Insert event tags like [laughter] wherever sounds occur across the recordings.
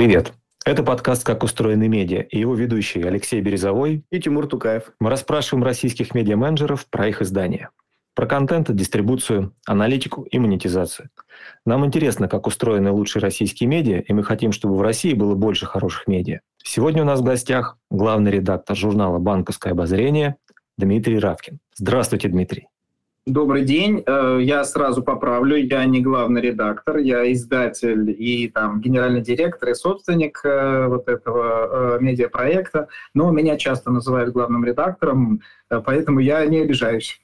Привет. Это подкаст «Как устроены медиа» и его ведущие Алексей Березовой и Тимур Тукаев. Мы расспрашиваем российских медиа-менеджеров про их издания. Про контент, дистрибуцию, аналитику и монетизацию. Нам интересно, как устроены лучшие российские медиа, и мы хотим, чтобы в России было больше хороших медиа. Сегодня у нас в гостях главный редактор журнала «Банковское обозрение» Дмитрий Равкин. Здравствуйте, Дмитрий. Добрый день. Э, я сразу поправлю. Я не главный редактор, я издатель и там генеральный директор и собственник э, вот этого э, медиапроекта. Но меня часто называют главным редактором, поэтому я не обижаюсь.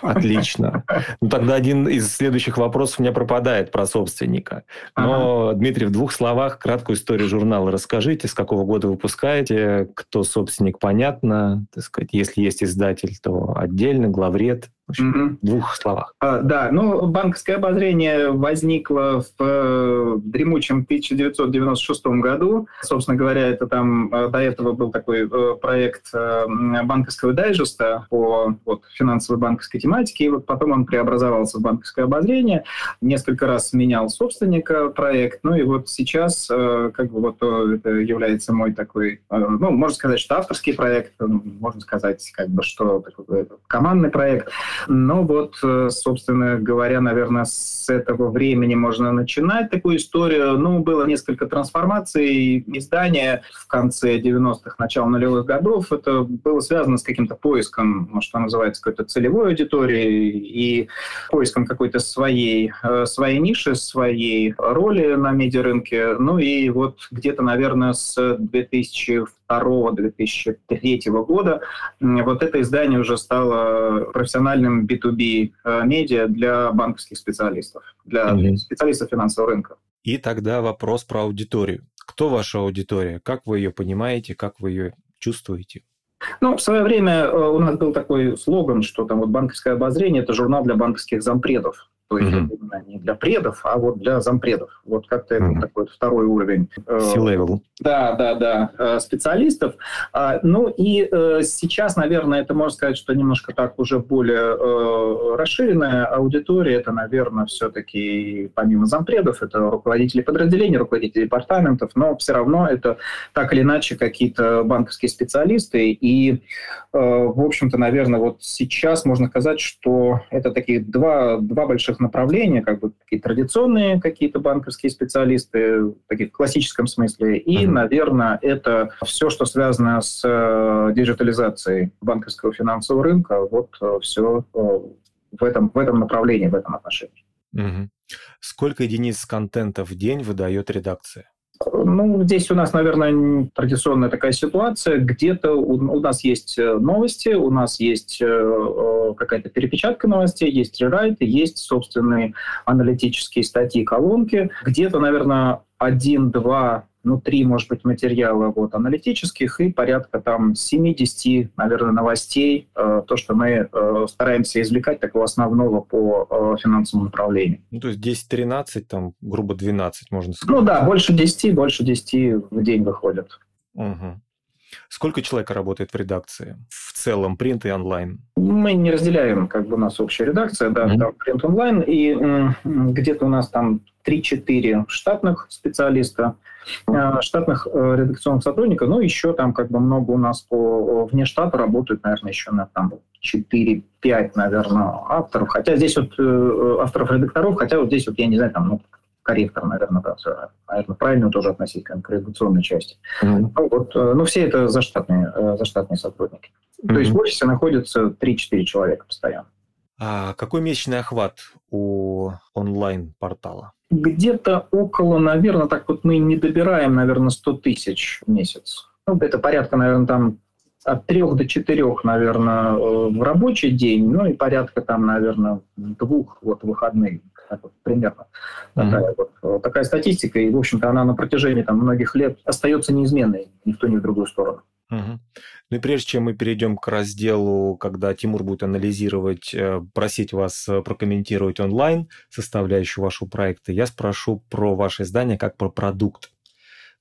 Отлично. Ну тогда один из следующих вопросов у меня пропадает про собственника. Но, ага. Дмитрий, в двух словах краткую историю журнала расскажите, с какого года выпускаете, кто собственник, понятно, так сказать, если есть издатель, то отдельно, главред, в двух словах. А, да, ну, банковское обозрение возникло в э, дремучем 1996 году. Собственно говоря, это там э, до этого был такой э, проект э, банковского дайджеста по вот, финансовой банковской тематике, и вот потом он преобразовался в банковское обозрение. Несколько раз менял собственника проект, ну и вот сейчас э, как бы вот э, это является мой такой, э, ну, можно сказать, что авторский проект, можно сказать, как бы, что такой, командный проект. Ну вот, э, собственно говоря, наверное, с этого времени можно начинать такую историю. Ну, было несколько трансформаций издания в конце 90-х, начало нулевых годов. Это было связано с каким-то поиском, ну, что называется, какой-то целевой аудитории и поиском какой-то своей, э, своей ниши, своей роли на медиарынке. Ну и вот где-то, наверное, с 2002 2003 года вот это издание уже стало профессиональным B2B э, медиа для банковских специалистов, для mm-hmm. специалистов финансового рынка. И тогда вопрос про аудиторию. Кто ваша аудитория? Как вы ее понимаете? Как вы ее чувствуете? Ну, в свое время э, у нас был такой слоган, что там вот банковское обозрение – это журнал для банковских зампредов. То есть mm-hmm. не для предов, а вот для зампредов. Вот как-то mm-hmm. это такой второй уровень. Э, C-level. Да, да, да, э, специалистов. А, ну и э, сейчас, наверное, это можно сказать, что немножко так уже более расширенная аудитория. Это, наверное, все-таки помимо зампредов, это руководители подразделений, руководители департаментов, но все равно это так или иначе какие-то банковские специалисты. И, в общем-то, наверное, вот сейчас можно сказать, что это такие два, два больших направления, как бы такие традиционные какие-то банковские специалисты, в таких классическом смысле, и, mm-hmm. наверное, это все, что связано с э, диджитализацией банковского финансового рынка, вот э, все э, в этом, в этом направлении, в этом отношении. Угу. Сколько единиц контента в день выдает редакция? Ну, здесь у нас, наверное, традиционная такая ситуация. Где-то у, у нас есть э, новости, у нас есть э, э, какая-то перепечатка новостей, есть рерайты, есть собственные аналитические статьи, колонки. Где-то, наверное, один-два ну, три, может быть, материала вот, аналитических и порядка там 7-10, наверное, новостей, э, то, что мы э, стараемся извлекать такого основного по э, финансовому направлению. Ну, то есть 10-13, там, грубо 12, можно сказать. Ну да, больше 10, больше 10 в день выходят. Угу. Сколько человек работает в редакции? В целом, принт и онлайн? Мы не разделяем, как бы у нас общая редакция, да, mm-hmm. там принт онлайн, и где-то у нас там 3-4 штатных специалиста, э, штатных э, редакционных сотрудников, ну, еще там как бы много у нас по вне штата работают, наверное, еще на там 4-5, наверное, авторов. Хотя здесь вот э, авторов-редакторов, хотя вот здесь вот, я не знаю, там, ну, корректор, наверное, да, наверное, правильно тоже относить к редакционной части. Mm-hmm. Ну, вот, ну, все это заштатные, заштатные сотрудники. Mm-hmm. То есть в офисе находится 3-4 человека постоянно. А какой месячный охват у онлайн-портала? Где-то около, наверное, так вот мы не добираем, наверное, 100 тысяч в месяц. Ну, это порядка, наверное, там от трех до четырех, наверное, э, в рабочий день, ну и порядка там, наверное, двух вот выходных, вот, примерно. Mm-hmm. Такая, вот, э, такая статистика, и, в общем-то, она на протяжении там, многих лет остается неизменной, ни в ту, ни в другую сторону. Угу. Ну и прежде чем мы перейдем к разделу, когда Тимур будет анализировать, э, просить вас э, прокомментировать онлайн составляющую вашего проекта, я спрошу про ваше издание как про продукт.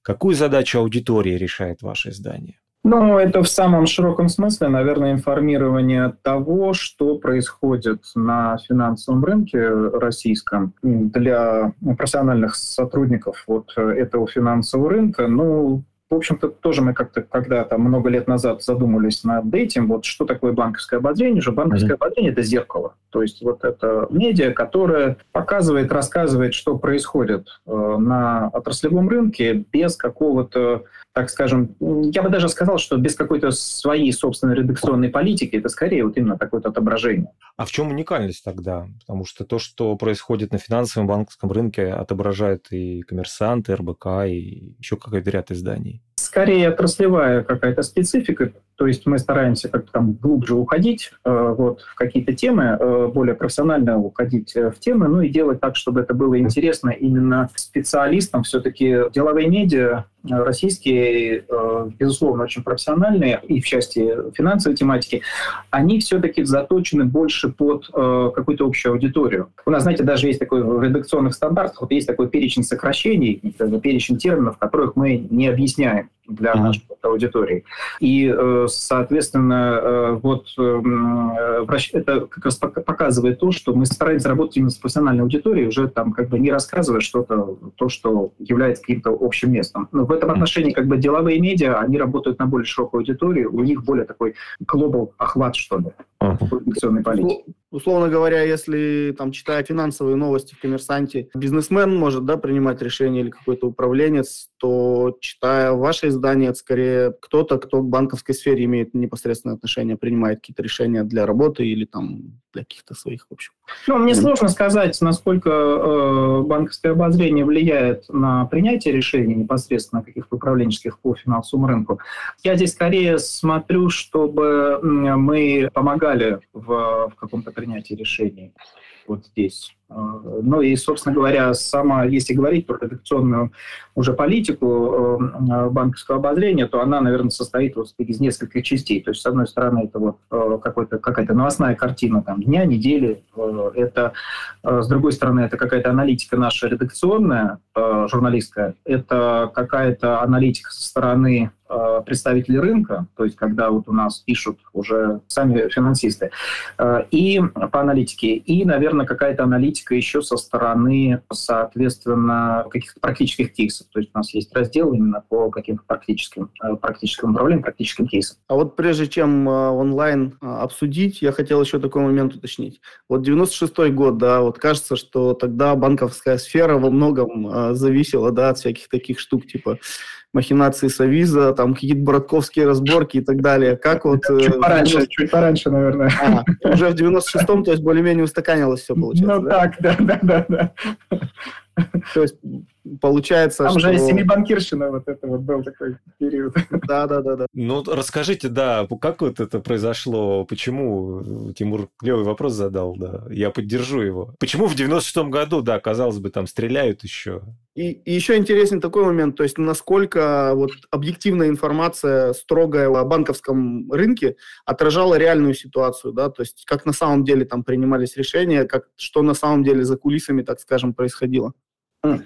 Какую задачу аудитории решает ваше издание? Ну, это в самом широком смысле, наверное, информирование того, что происходит на финансовом рынке российском для профессиональных сотрудников вот этого финансового рынка. Ну, в общем-то, тоже мы как-то когда-то много лет назад задумались над этим, вот что такое банковское ободрение. Же банковское mm-hmm. ободрение – это зеркало. То есть вот это медиа, которое показывает, рассказывает, что происходит э, на отраслевом рынке без какого-то так скажем, я бы даже сказал, что без какой-то своей собственной редакционной политики, это скорее вот именно такое-то отображение. А в чем уникальность тогда? Потому что то, что происходит на финансовом банковском рынке, отображает и коммерсанты, РБК, и еще какой-то ряд изданий скорее отраслевая какая-то специфика, то есть мы стараемся как-то там глубже уходить э, вот, в какие-то темы, э, более профессионально уходить э, в темы, ну и делать так, чтобы это было интересно именно специалистам. Все-таки деловые медиа российские, безусловно, очень профессиональные, и в части финансовой тематики, они все-таки заточены больше под какую-то общую аудиторию. У нас, знаете, даже есть такой в редакционных стандартах, вот есть такой перечень сокращений, перечень терминов, которых мы не объясняем для нашей аудитории. И, э, соответственно, э, вот э, это как раз показывает то, что мы стараемся работать именно с профессиональной аудиторией, уже там как бы не рассказывая что-то, то, что является каким-то общим местом. Но в этом отношении как бы деловые медиа, они работают на более широкую аудиторию, у них более такой глобал охват, что ли, инвестиционной политики. Условно говоря, если там читая финансовые новости в «Коммерсанте», бизнесмен может да, принимать решение или какой-то управленец, то читая ваше издание, это скорее кто-то, кто к банковской сфере имеет непосредственное отношение, принимает какие-то решения для работы или там для каких-то своих, в общем. Ну, мне сложно сказать, насколько э, банковское обозрение влияет на принятие решений непосредственно каких-то управленческих по финансовому рынку. Я здесь скорее смотрю, чтобы мы помогали в, в каком-то принятии решений вот здесь. А, ну и, собственно говоря, сама, если говорить про редакционную уже политику э, банковского обозрения, то она, наверное, состоит вот из нескольких частей. То есть, с одной стороны, это вот э, какая-то новостная картина там, дня, недели. Э, это, с другой стороны, это какая-то аналитика наша редакционная, журналистская. Это какая-то аналитика со стороны представителей рынка, то есть когда вот у нас пишут уже сами финансисты, и по аналитике, и, наверное, какая-то аналитика аналитика еще со стороны, соответственно, каких-то практических кейсов. То есть у нас есть раздел именно по каким-то практическим, э, практическим управлениям, практическим кейсам. А вот прежде чем э, онлайн э, обсудить, я хотел еще такой момент уточнить. Вот 96-й год, да, вот кажется, что тогда банковская сфера во многом зависела, да, от всяких таких штук, типа махинации Савиза, там какие-то бородковские разборки и так далее. Как вот... Чуть пораньше, 90... чуть пораньше, наверное. А, уже в 96-м, то есть более-менее устаканилось все, получается, Ну да? так, да, да, да. да. [laughs] То есть получается, Там что... же семибанкирщина вот это вот был такой период. [laughs] Да, да, да, да. Ну, расскажите, да, как вот это произошло, почему Тимур клевый вопрос задал, да, я поддержу его. Почему в 96-м году, да, казалось бы, там стреляют еще? И, и еще интересен такой момент, то есть насколько вот объективная информация строгая о банковском рынке отражала реальную ситуацию, да, то есть как на самом деле там принимались решения, как, что на самом деле за кулисами, так скажем, происходило.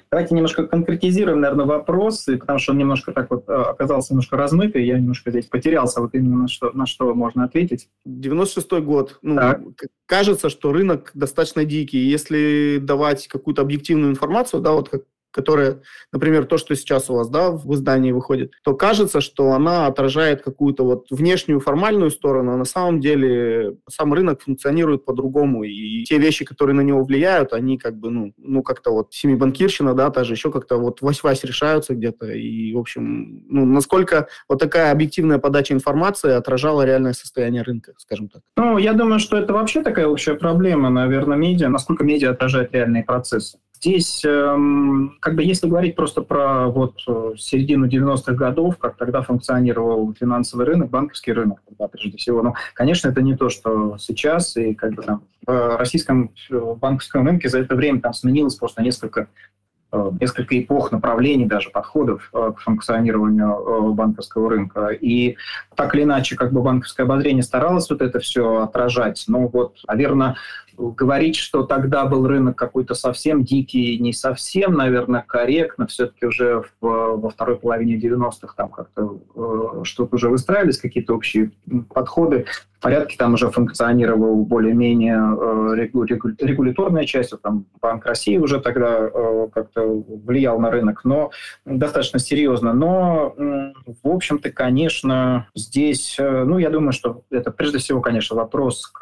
Давайте немножко конкретизируем, наверное, вопрос, потому что он немножко так вот э, оказался немножко размытый, я немножко здесь потерялся, вот именно на что, на что можно ответить. 96-й год. Ну, кажется, что рынок достаточно дикий. Если давать какую-то объективную информацию, да, вот как которая, например, то, что сейчас у вас да, в издании выходит, то кажется, что она отражает какую-то вот внешнюю формальную сторону, а на самом деле сам рынок функционирует по-другому, и те вещи, которые на него влияют, они как бы, ну, ну как-то вот семибанкирщина, да, та же еще как-то вот вась-вась решаются где-то, и, в общем, ну, насколько вот такая объективная подача информации отражала реальное состояние рынка, скажем так. Ну, я думаю, что это вообще такая общая проблема, наверное, медиа, насколько медиа отражает реальные процессы. Здесь, эм, как бы, если говорить просто про вот э, середину 90-х годов, как тогда функционировал финансовый рынок, банковский рынок, тогда, прежде всего, ну, конечно, это не то, что сейчас, и как бы там в российском э, банковском рынке за это время там сменилось просто несколько Э, несколько эпох, направлений, даже подходов к функционированию банковского рынка. И так или иначе, как бы банковское обозрение старалось вот это все отражать. Но вот, наверное, говорить, что тогда был рынок какой-то совсем дикий, не совсем, наверное, корректно. Все-таки уже в, во второй половине 90-х там как-то э, что-то уже выстраивались, какие-то общие подходы. В порядке там уже функционировал более-менее э, регуляторная часть. Вот, там Банк России уже тогда э, как-то влиял на рынок, но достаточно серьезно. Но, э, в общем-то, конечно, здесь, э, ну, я думаю, что это прежде всего, конечно, вопрос к,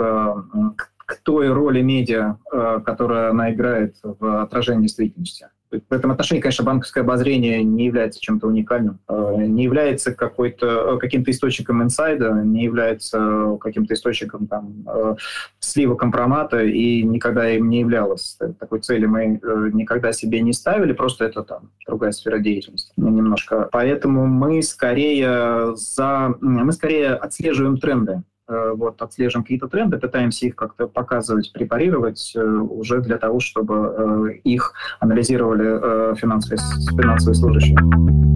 к той роли медиа, э, которая она играет в отражении действительности. В этом отношении, конечно, банковское обозрение не является чем-то уникальным, э, не является какой-то, каким-то источником инсайда, не является каким-то источником там, слива компромата и никогда им не являлось. Такой цели мы никогда себе не ставили, просто это там другая сфера деятельности немножко. Поэтому мы скорее за, мы скорее отслеживаем тренды Э, вот, отслеживаем какие-то тренды, пытаемся их как-то показывать, препарировать э, уже для того, чтобы э, их анализировали финансовые, финансовые служащие.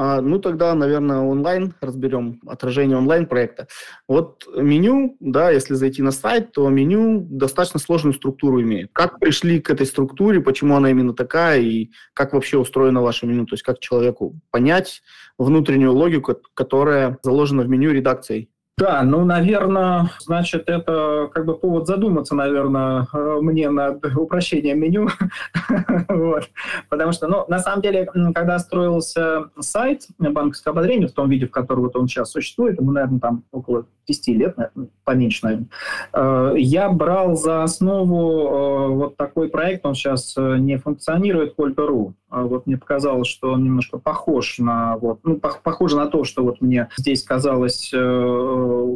А, ну, тогда, наверное, онлайн разберем, отражение онлайн-проекта. Вот меню, да, если зайти на сайт, то меню достаточно сложную структуру имеет. Как пришли к этой структуре, почему она именно такая, и как вообще устроено ваше меню, то есть как человеку понять внутреннюю логику, которая заложена в меню редакцией да, ну, наверное, значит, это как бы повод задуматься, наверное, э, мне над упрощением меню. [laughs] вот. Потому что, ну, на самом деле, когда строился сайт банковского ободрения в том виде, в котором вот он сейчас существует, ему, наверное, там около 10 лет, наверное, поменьше, наверное, э, я брал за основу э, вот такой проект, он сейчас не функционирует, Колька.ру. А вот мне показалось, что он немножко похож на вот, ну, похоже на то, что вот мне здесь казалось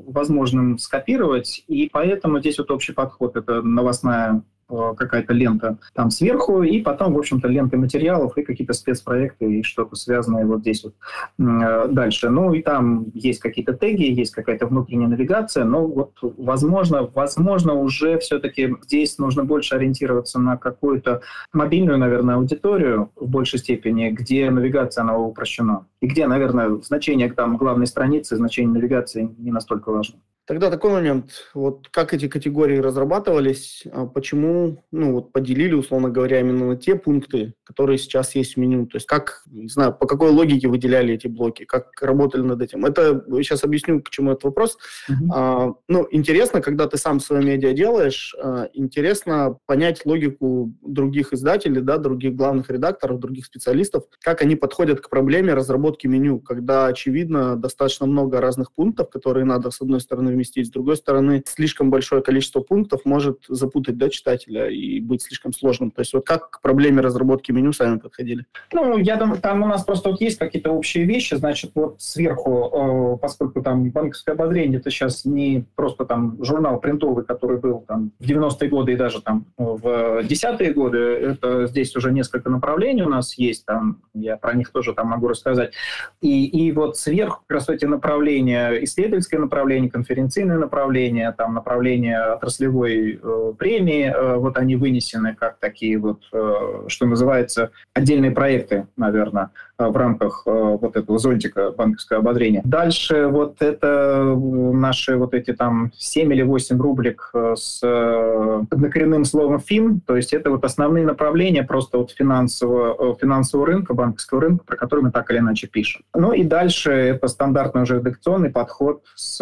возможным скопировать, и поэтому здесь вот общий подход. Это новостная Э, какая-то лента там сверху, и потом, в общем-то, ленты материалов и какие-то спецпроекты и что-то связанное вот здесь вот э, дальше. Ну и там есть какие-то теги, есть какая-то внутренняя навигация, но вот возможно, возможно уже все-таки здесь нужно больше ориентироваться на какую-то мобильную, наверное, аудиторию в большей степени, где навигация, она упрощена. И где, наверное, значение там главной страницы, значение навигации не настолько важно. Тогда такой момент, вот как эти категории разрабатывались, а почему, ну вот поделили, условно говоря, именно на те пункты, которые сейчас есть в меню, то есть как, не знаю, по какой логике выделяли эти блоки, как работали над этим. Это, сейчас объясню, к чему этот вопрос. Uh-huh. А, ну, интересно, когда ты сам свое медиа делаешь, а, интересно понять логику других издателей, да, других главных редакторов, других специалистов, как они подходят к проблеме разработки меню, когда, очевидно, достаточно много разных пунктов, которые надо, с одной стороны, вместить. С другой стороны, слишком большое количество пунктов может запутать да, читателя и быть слишком сложным. То есть вот как к проблеме разработки меню сами подходили? Ну, я думаю, там у нас просто вот есть какие-то общие вещи. Значит, вот сверху, э, поскольку там банковское обозрение, это сейчас не просто там журнал принтовый, который был там в 90-е годы и даже там в 10-е годы, это здесь уже несколько направлений у нас есть, там я про них тоже там могу рассказать. И, и вот сверху как раз эти направления, исследовательское направление, конференции, конференционные направления, там направления отраслевой э, премии, э, вот они вынесены как такие вот, э, что называется, отдельные проекты, наверное, в рамках э, вот этого зонтика банковского ободрения. Дальше вот это наши вот эти там 7 или 8 рубрик э, с э, однокоренным словом «фин», то есть это вот основные направления просто вот финансового, финансового рынка, банковского рынка, про который мы так или иначе пишем. Ну и дальше это стандартный уже редакционный подход с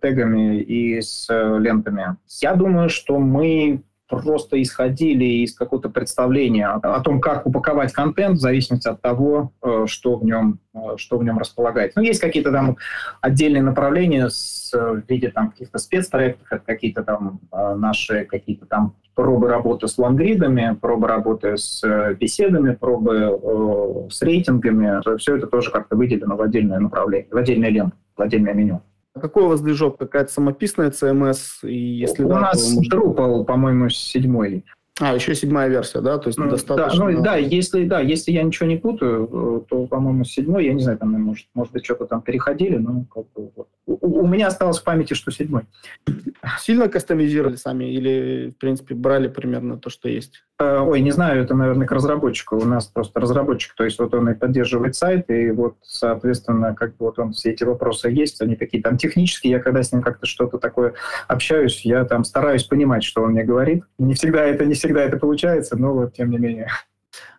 тегами и с э, лентами. Я думаю, что мы просто исходили из какого-то представления о том, как упаковать контент в зависимости от того, э, что в нем, э, что в нем располагается. Ну, есть какие-то там отдельные направления с, в виде там каких-то спецпроектов, какие-то там наши какие-то там пробы работы с лонгридами, пробы работы с беседами, пробы с рейтингами. Все это тоже как-то выделено в отдельное направление, в отдельное ленту, в отдельное меню. А какой у вас движок? Какая-то самописная CMS? И если У да, нас может... Drupal, по-моему, седьмой. А, еще седьмая версия, да? То есть ну, достаточно... Да, ну, да, если, да, если я ничего не путаю, то, по-моему, седьмой, я не знаю, там, может, может быть, что-то там переходили, но как бы, вот. у, у меня осталось в памяти, что седьмой. Сильно кастомизировали сами или, в принципе, брали примерно то, что есть? Э, ой, не знаю, это, наверное, к разработчику. У нас просто разработчик, то есть вот он и поддерживает сайт, и вот, соответственно, как бы вот он все эти вопросы есть, они такие там технические. Я когда с ним как-то что-то такое общаюсь, я там стараюсь понимать, что он мне говорит. Не всегда это не всегда это получается, но вот тем не менее.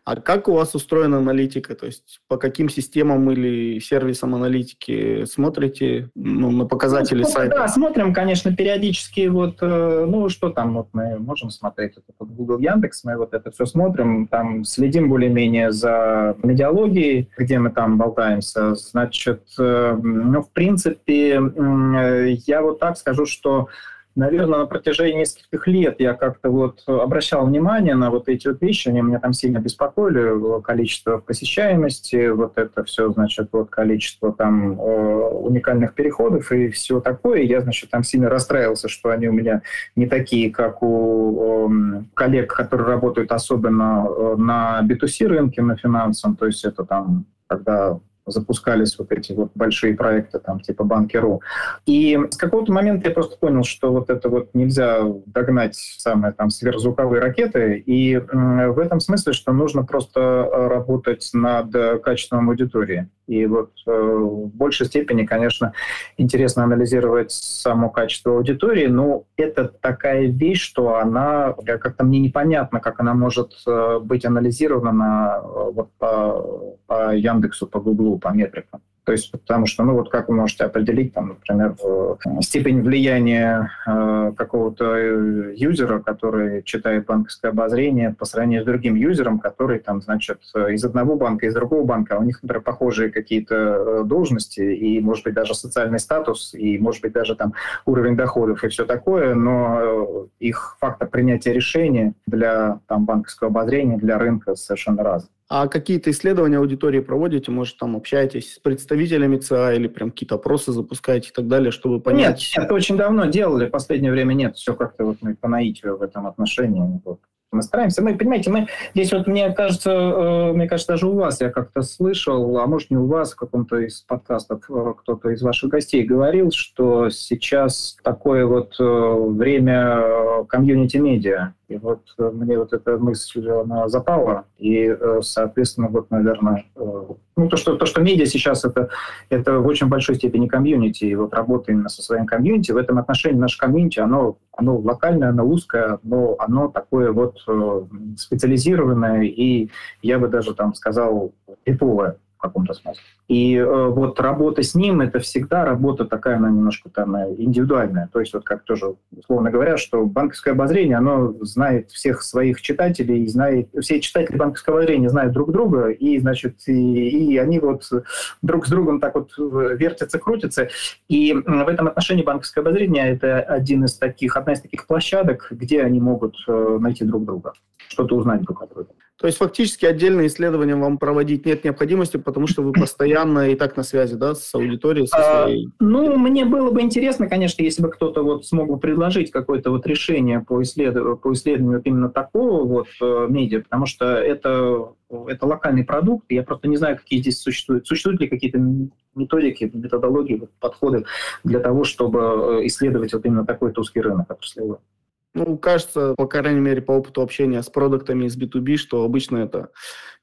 А как у вас устроена аналитика? То есть по каким системам или сервисам аналитики смотрите ну, на показатели ну, сайта? Да, смотрим, конечно, периодически. Вот, э, ну, что там, вот мы можем смотреть, это вот Google, Яндекс, мы вот это все смотрим, там следим более-менее за медиалогией, где мы там болтаемся. Значит, э, ну, в принципе, э, я вот так скажу, что наверное, на протяжении нескольких лет я как-то вот обращал внимание на вот эти вот вещи, они меня там сильно беспокоили, количество посещаемости, вот это все, значит, вот количество там э, уникальных переходов и все такое. Я, значит, там сильно расстраивался, что они у меня не такие, как у э, коллег, которые работают особенно э, на B2C рынке, на финансовом, то есть это там когда запускались вот эти вот большие проекты, там, типа Банкиру. И с какого-то момента я просто понял, что вот это вот нельзя догнать самые там сверхзвуковые ракеты, и в этом смысле, что нужно просто э, работать над качеством аудитории. И вот э, в большей степени, конечно, интересно анализировать само качество аудитории, но это такая вещь, что она как-то мне непонятно, как она может э, быть анализирована вот по, по Яндексу, по Гуглу, по метрикам. То есть, потому что, ну вот как вы можете определить, там, например, степень влияния э, какого-то э, юзера, который читает банковское обозрение по сравнению с другим юзером, который там, значит, из одного банка, из другого банка, а у них, например, похожие какие-то э, должности и, может быть, даже социальный статус, и, может быть, даже там уровень доходов и все такое, но э, их фактор принятия решения для там, банковского обозрения, для рынка совершенно разный. А какие-то исследования аудитории проводите? Может, там общаетесь с представителями ЦА или прям какие-то опросы запускаете и так далее, чтобы понять? Нет, это очень давно делали, в последнее время нет. Все как-то вот мы по наитию в этом отношении. Вот. Мы стараемся. Мы, понимаете, мы здесь вот, мне кажется, э, мне кажется, даже у вас я как-то слышал, а может не у вас, в каком-то из подкастов э, кто-то из ваших гостей говорил, что сейчас такое вот э, время комьюнити-медиа. И вот мне вот эта мысль, она запала. И, соответственно, вот, наверное, ну, то, что, то, что медиа сейчас это, это в очень большой степени комьюнити, и вот работа именно со своим комьюнити, в этом отношении наше комьюнити, оно, оно локальное, оно узкое, но оно такое вот э, специализированное, и я бы даже там сказал, типовое каком-то смысле. И э, вот работа с ним это всегда работа такая, она немножко там э, индивидуальная. То есть вот как тоже условно говоря, что банковское обозрение, оно знает всех своих читателей, знает, все читатели банковского обозрения знают друг друга, и, значит, и, и они вот друг с другом так вот вертятся, крутятся. И в этом отношении банковское обозрение это один из таких, одна из таких площадок, где они могут э, найти друг друга, что-то узнать друг о друге. То есть фактически отдельные исследования вам проводить нет необходимости, потому что вы постоянно и так на связи, да, с аудиторией, со а, своей... А, ну, мне было бы интересно, конечно, если бы кто-то вот смог бы предложить какое-то вот решение по, исследованию, по исследованию именно такого вот э, медиа, потому что это, это локальный продукт, я просто не знаю, какие здесь существуют. Существуют ли какие-то методики, методологии, подходы для того, чтобы э, исследовать вот именно такой узкий рынок отраслевой? Ну, кажется, по крайней мере, по опыту общения с продуктами из B2B, что обычно это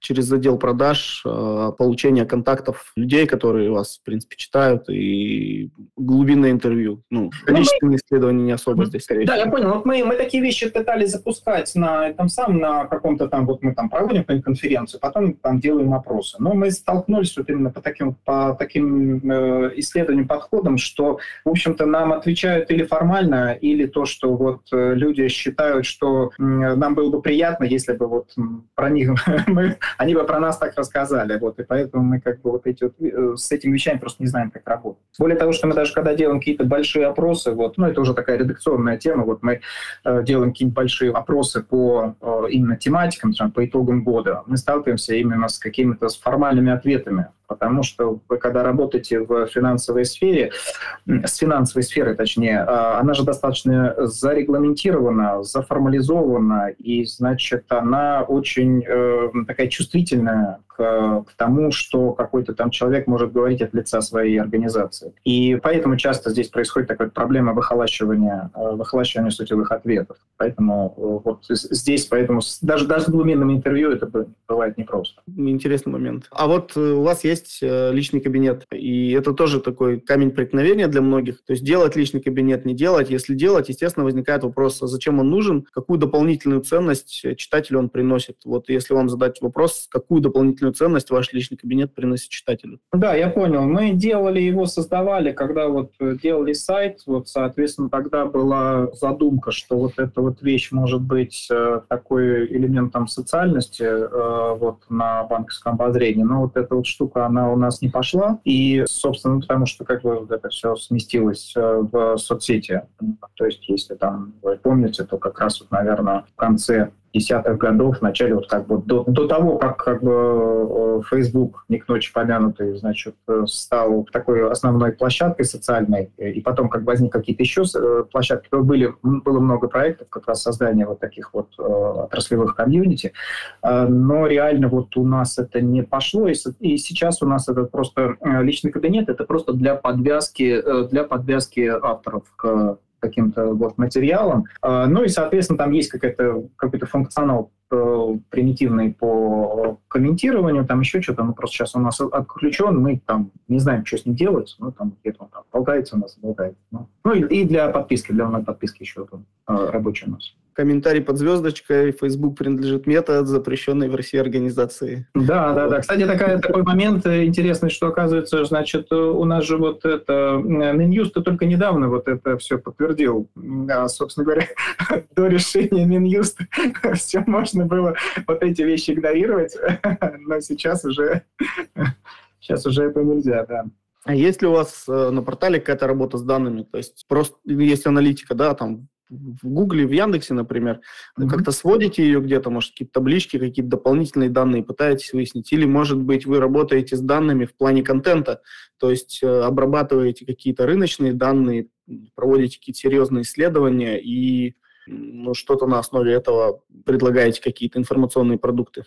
через отдел продаж, э, получение контактов людей, которые вас, в принципе, читают, и глубинное интервью. Ну, количественные исследования не особо здесь, скорее Да, я понял. Вот мы, мы такие вещи пытались запускать на этом самом, на каком-то там, вот мы там проводим конференцию, потом там делаем опросы. Но мы столкнулись вот именно по таким, по таким э, исследованиям, подходам, что, в общем-то, нам отвечают или формально, или то, что вот э, люди считают, что нам было бы приятно, если бы вот про них [laughs] мы, они бы про нас так рассказали. Вот, и поэтому мы как бы вот эти вот, э, с этими вещами просто не знаем, как работать. Более того, что мы даже когда делаем какие-то большие опросы, вот, ну это уже такая редакционная тема, вот мы э, делаем какие-нибудь большие опросы по э, именно тематикам, по итогам года, мы сталкиваемся именно с какими-то с формальными ответами потому что вы когда работаете в финансовой сфере, с финансовой сферой точнее, а, она же достаточно зарегламентирована, заформализована, и, значит, она очень э, такая чувствительная к, к тому, что какой-то там человек может говорить от лица своей организации. И поэтому часто здесь происходит такая проблема выхолащивания, э, выхолащивания сутевых ответов. Поэтому э, вот здесь, поэтому даже, даже в глубинном интервью это бывает непросто. Интересный момент. А вот э, у вас есть личный кабинет, и это тоже такой камень преткновения для многих. То есть делать личный кабинет, не делать. Если делать, естественно, возникает вопрос, а зачем он нужен, какую дополнительную ценность читателю он приносит. Вот если вам задать вопрос, какую дополнительную дополнительную ценность ваш личный кабинет приносит читателю. Да, я понял. Мы делали его, создавали, когда вот э, делали сайт, вот, соответственно, тогда была задумка, что вот эта вот вещь может быть э, такой элементом социальности э, вот на банковском обозрении, но вот эта вот штука, она у нас не пошла, и, собственно, потому что как бы это все сместилось в соцсети. То есть, если там вы помните, то как раз вот, наверное, в конце десятых годов, в начале вот как бы до, до того, как как бы э, Facebook, не к ночи помянутый, значит, э, стал такой основной площадкой социальной, и потом как возник какие-то еще э, площадки, то были, было много проектов как раз создания вот таких вот отраслевых комьюнити, но реально вот у нас это не пошло, и, и сейчас у нас это просто личный кабинет, это просто для подвязки, для подвязки авторов к каким-то вот материалом. А, ну и, соответственно, там есть какой-то какой-то функционал э, примитивный по комментированию, там еще что-то, ну просто сейчас у нас отключен, мы там не знаем, что с ним делать, ну там где-то он там болтается у нас, болтается. Ну, ну и, и для подписки, для онлайн-подписки еще там, э, рабочий у нас комментарий под звездочкой, Facebook принадлежит мета, запрещенной в России организации. Да, да, да. Кстати, такая, такой момент интересный, что оказывается, значит, у нас же вот это, Минюст только недавно вот это все подтвердил. А, собственно говоря, [laughs] до решения Минюста [laughs] все можно было вот эти вещи игнорировать, [laughs] но сейчас уже, сейчас уже это нельзя, да. А есть ли у вас э, на портале какая-то работа с данными? То есть просто есть аналитика, да, там в Гугле, в Яндексе, например, mm-hmm. как-то сводите ее где-то, может, какие-то таблички, какие-то дополнительные данные пытаетесь выяснить, или, может быть, вы работаете с данными в плане контента, то есть э, обрабатываете какие-то рыночные данные, проводите какие-то серьезные исследования и ну, что-то на основе этого предлагаете какие-то информационные продукты?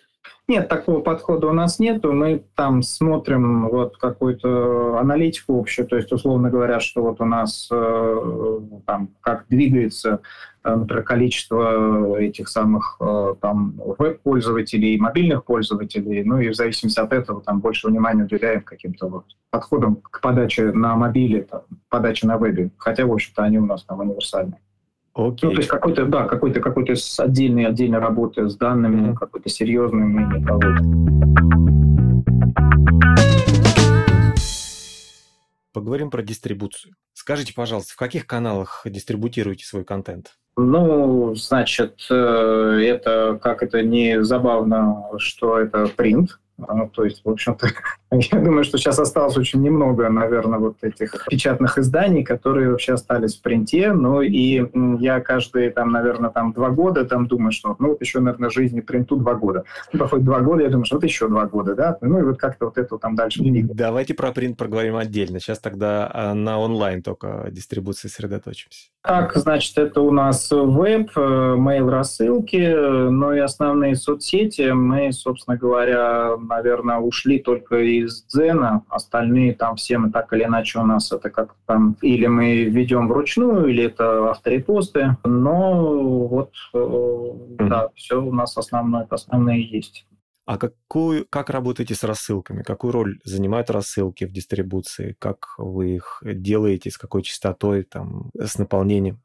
Нет, такого подхода у нас нет. Мы там смотрим вот какую-то аналитику общую, то есть, условно говоря, что вот у нас э, там как двигается, э, например, количество этих самых э, там веб-пользователей, мобильных пользователей, ну и в зависимости от этого там больше внимания уделяем каким-то вот подходам к подаче на мобиле, там, подаче на вебе, хотя, в общем-то, они у нас там универсальные. Окей. Ну, то есть какой-то, да, какой-то какой-то отдельной, отдельной работы с данными, mm-hmm. какой-то серьезный мы не проводим. Поговорим про дистрибуцию. Скажите, пожалуйста, в каких каналах дистрибутируете свой контент? Ну, значит, э, это как это не забавно, что это принт, а, то есть, в общем-то, [laughs] я думаю, что сейчас осталось очень немного, наверное, вот этих печатных изданий, которые вообще остались в принте. Ну и я каждые, там, наверное, там два года там думаю, что ну вот еще, наверное, жизни принту два года. Ну, проходит два года, я думаю, что вот еще два года, да? Ну и вот как-то вот это там дальше. Давайте про принт проговорим отдельно. Сейчас тогда а, на онлайн только дистрибуции сосредоточимся. Так, значит, это у нас веб, э, mail рассылки, но и основные соцсети. Мы, собственно говоря, наверное, ушли только из Дзена. Остальные там все мы так или иначе у нас это как там или мы ведем вручную, или это авторепосты. Но вот, mm-hmm. да, все у нас основное, основные есть. А какую, как работаете с рассылками? Какую роль занимают рассылки в дистрибуции? Как вы их делаете? С какой частотой, там, с наполнением?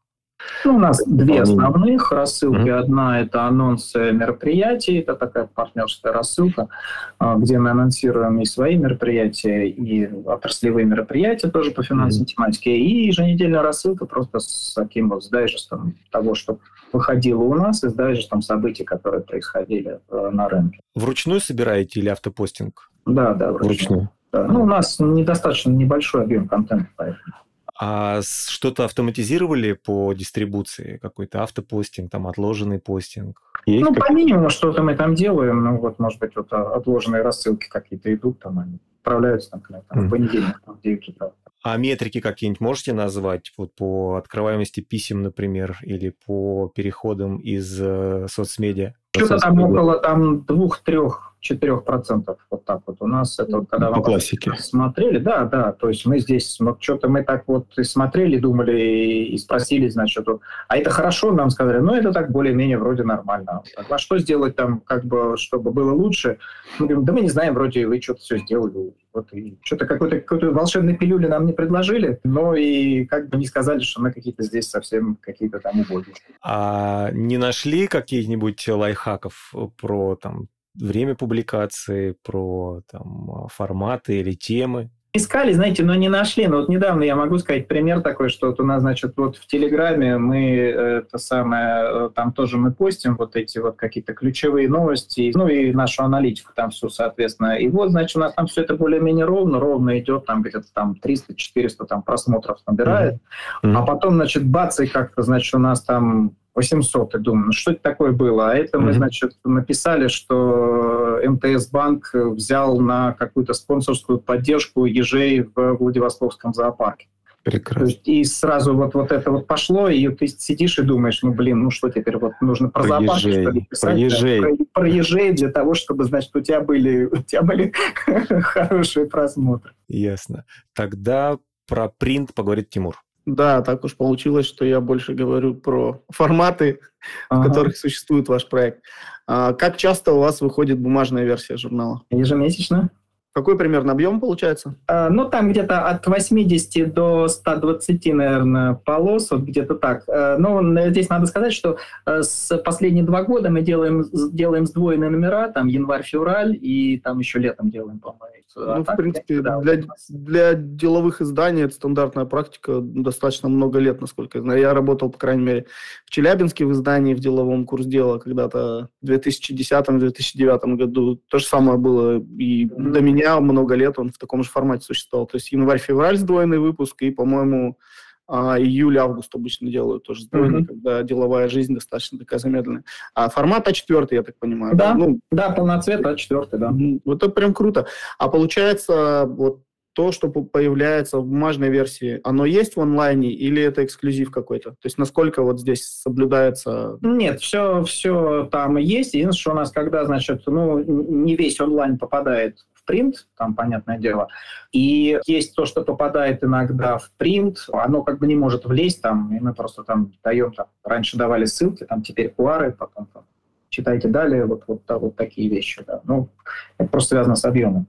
Ну, у нас две основных рассылки. Mm-hmm. Одна – это анонсы мероприятий, это такая партнерская рассылка, а, где мы анонсируем и свои мероприятия, и отраслевые мероприятия тоже по финансовой mm-hmm. тематике, и еженедельная рассылка просто с таким вот с дайджестом того, что выходило у нас, и с дайджестом событий, которые происходили э, на рынке. Вручную собираете или автопостинг? Да, да, вручную. вручную. Да. Ну, у нас недостаточно небольшой объем контента, поэтому. А что-то автоматизировали по дистрибуции? Какой-то автопостинг, там отложенный постинг? Есть ну, как... по минимуму что-то мы там делаем. Ну, вот, может быть, вот а, отложенные рассылки какие-то идут там. Они отправляются там, там, в понедельник в 9 утра. А метрики какие-нибудь можете назвать вот по открываемости писем, например, или по переходам из э, соцмедиа? Что-то там около там двух-трех 4%. Вот так вот. У нас это вот, когда По классике. смотрели, да, да. То есть мы здесь, вот что-то мы так вот и смотрели, думали и, и спросили, значит, вот, а это хорошо, нам сказали, ну, это так более-менее вроде нормально. А что сделать там, как бы, чтобы было лучше? Мы говорим, да мы не знаем, вроде вы что-то все сделали. Вот, и что-то какой-то какой волшебной пилюли нам не предложили, но и как бы не сказали, что мы какие-то здесь совсем какие-то там убогие. А не нашли каких-нибудь лайфхаков про там время публикации, про там, форматы или темы? Искали, знаете, но не нашли. Но вот недавно я могу сказать пример такой, что вот у нас, значит, вот в Телеграме мы это самое, э, там тоже мы постим вот эти вот какие-то ключевые новости, ну и нашу аналитику там все, соответственно. И вот, значит, у нас там все это более-менее ровно, ровно идет, там где-то там 300-400 там просмотров набирает. Mm-hmm. А потом, значит, бац, и как-то, значит, у нас там 800, я думаю, ну что это такое было? А это мы, значит, написали, что МТС-банк взял на какую-то спонсорскую поддержку ежей в Владивостокском зоопарке. Прекрасно. есть, и сразу вот, вот это вот пошло, и ты сидишь и думаешь, ну, блин, ну что теперь, вот нужно про, про зоопарк ежей, что ли писать? Про ежей. Да, про, про ежей для того, чтобы, значит, у тебя были, у тебя были [laughs] хорошие просмотры. Ясно. Тогда про принт поговорит Тимур. Да, так уж получилось, что я больше говорю про форматы, ага. в которых существует ваш проект. А как часто у вас выходит бумажная версия журнала? Ежемесячно. Какой примерно объем получается? А, ну, там где-то от 80 до 120, наверное, полос, вот где-то так. А, но здесь надо сказать, что а, с последние два года мы делаем, делаем сдвоенные номера, там январь-февраль, и там еще летом делаем, по-моему. А ну, так, в принципе, да, для, для деловых изданий это стандартная практика достаточно много лет, насколько я знаю. Я работал, по крайней мере, в Челябинске в издании в деловом курс дела когда-то в 2010-2009 году. То же самое было и mm-hmm. до меня много лет он в таком же формате существовал. То есть январь-февраль сдвоенный выпуск и, по-моему, а, июль-август обычно делают тоже сдвоенный, mm-hmm. когда деловая жизнь достаточно такая замедленная. А формат А4, я так понимаю. Да, да, ну, да полноцвет А4, да. Вот это прям круто. А получается, вот то, что появляется в бумажной версии, оно есть в онлайне или это эксклюзив какой-то? То есть насколько вот здесь соблюдается? Нет, все, все там есть. Единственное, что у нас, когда, значит, ну, не весь онлайн попадает принт, там, понятное дело. И есть то, что попадает иногда в принт, оно как бы не может влезть там, и мы просто там даем, там, раньше давали ссылки, там теперь QR, потом там, читайте далее, вот, вот, вот такие вещи. Да. Ну, это просто связано с объемом.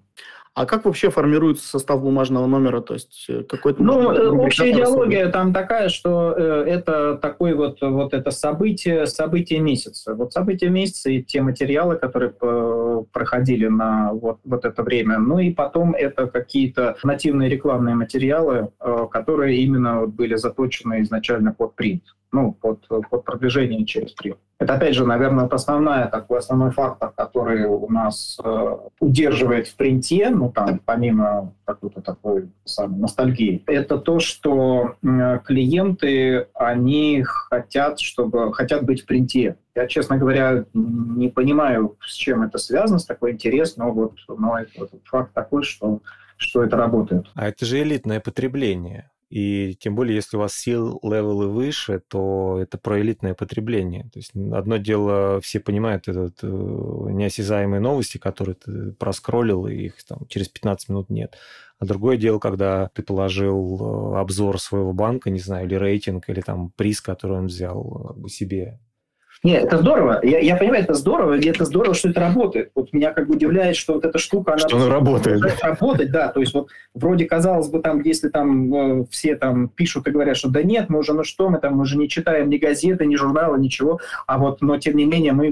А как вообще формируется состав бумажного номера? То есть э, какой-то... Ну, э, общая идеология там такая, что э, это такое вот, вот это событие, событие месяца. Вот событие месяца и те материалы, которые проходили на вот, вот это время. Ну и потом это какие-то нативные рекламные материалы, которые именно были заточены изначально под принт ну, под, под продвижение через принт. Это, опять же, наверное, основная, такой основной фактор, который у нас э, удерживает в принте, ну, там, помимо какой-то такой самой ностальгии, это то, что э, клиенты, они хотят, чтобы, хотят быть в принте. Я, честно говоря, не понимаю, с чем это связано, с такой интерес, но вот, но это, вот, факт такой, что, что это работает. А это же элитное потребление. И тем более, если у вас сил левелы выше, то это про элитное потребление. То есть одно дело, все понимают этот э, неосязаемые новости, которые ты проскроллил, и их там через 15 минут нет. А другое дело, когда ты положил э, обзор своего банка, не знаю, или рейтинг, или там приз, который он взял бы себе нет, это здорово. Я, я понимаю, это здорово, и это здорово, что это работает. Вот меня как бы удивляет, что вот эта штука, она... Что она работает. Работать, да. То есть вот вроде казалось бы, там, если там э, все там пишут и говорят, что да нет, мы уже, ну что, мы там уже не читаем ни газеты, ни журналы, ничего, а вот, но тем не менее мы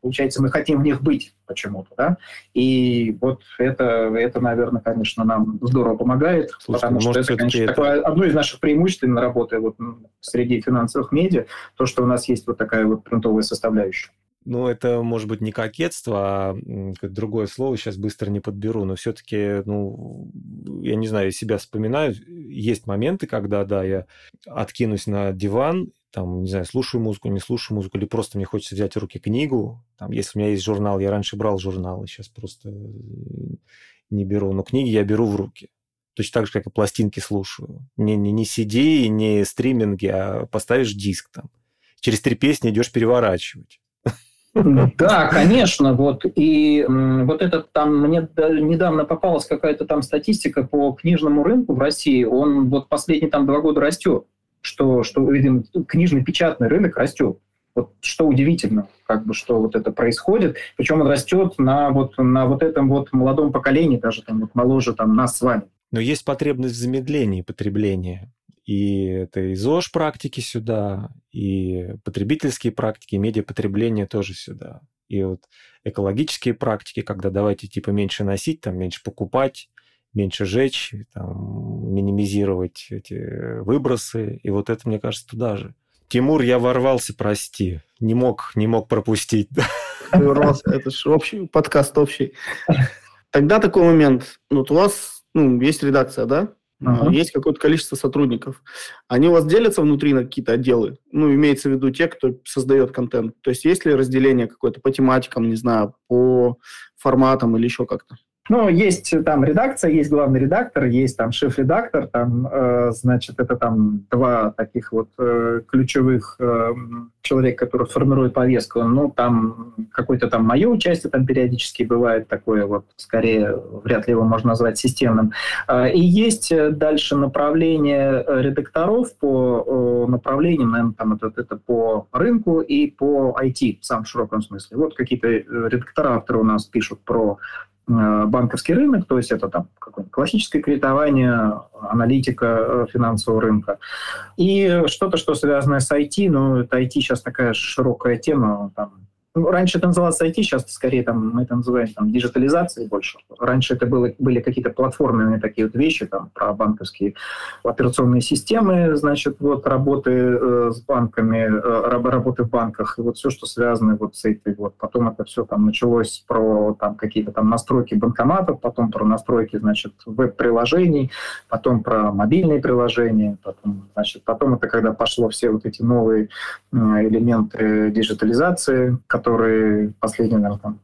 Получается, мы хотим в них быть почему-то, да? И вот это, это, наверное, конечно, нам здорово помогает, Слушай, потому ну, что это, конечно, это... Такое, одно из наших преимуществ именно работы вот среди финансовых медиа, то, что у нас есть вот такая вот принтовая составляющая. Ну, это может быть не кокетство, а другое слово сейчас быстро не подберу, но все-таки, ну, я не знаю, себя вспоминаю, есть моменты, когда, да, я откинусь на диван там, не знаю, слушаю музыку, не слушаю музыку, или просто мне хочется взять в руки книгу. Там, если у меня есть журнал, я раньше брал журналы, сейчас просто не беру, но книги я беру в руки. Точно так же, как и пластинки слушаю. Не, не, не CD, не стриминги, а поставишь диск там. Через три песни идешь переворачивать. Да, конечно, вот и вот этот там мне недавно попалась какая-то там статистика по книжному рынку в России, он вот последние там два года растет, что что видим книжный печатный рынок растет. Вот что удивительно, как бы, что вот это происходит. Причем он растет на вот, на вот этом вот молодом поколении, даже там вот моложе там, нас с вами. Но есть потребность в замедлении потребления. И это и ЗОЖ практики сюда, и потребительские практики, и медиапотребление тоже сюда. И вот экологические практики, когда давайте типа меньше носить, там меньше покупать, меньше жечь, там, минимизировать эти выбросы. И вот это, мне кажется, туда же. Тимур, я ворвался, прости. Не мог, не мог пропустить. [laughs] Ворвался, это же общий, подкаст общий. Тогда такой момент. Ну, вот у вас ну, есть редакция, да? Ага. Есть какое-то количество сотрудников. Они у вас делятся внутри на какие-то отделы? Ну, имеется в виду те, кто создает контент. То есть есть ли разделение какое-то по тематикам, не знаю, по форматам или еще как-то? Ну, есть там редакция, есть главный редактор, есть там шеф-редактор, там, э, значит, это там два таких вот э, ключевых э, человека, которые формируют повестку. Ну, там какое-то там мое участие там периодически бывает такое вот, скорее, вряд ли его можно назвать системным. Э, и есть дальше направление редакторов по э, направлениям, наверное, там это, это по рынку и по IT в самом широком смысле. Вот какие-то э, редактора, авторы у нас пишут про Э, банковский рынок, то есть это там какое-нибудь классическое кредитование, аналитика э, финансового рынка. И что-то, что связано с IT, ну, это IT сейчас такая широкая тема, там, раньше это называлось IT, сейчас скорее там, мы это называем там, диджитализацией больше. Раньше это было, были какие-то платформенные такие вот вещи, там, про банковские операционные системы, значит, вот работы э, с банками, э, работы в банках, и вот все, что связано вот с этой вот. Потом это все там началось про там какие-то там настройки банкоматов, потом про настройки, значит, веб-приложений, потом про мобильные приложения, потом, значит, потом это когда пошло все вот эти новые э, элементы диджитализации, которые последние, наверное, там,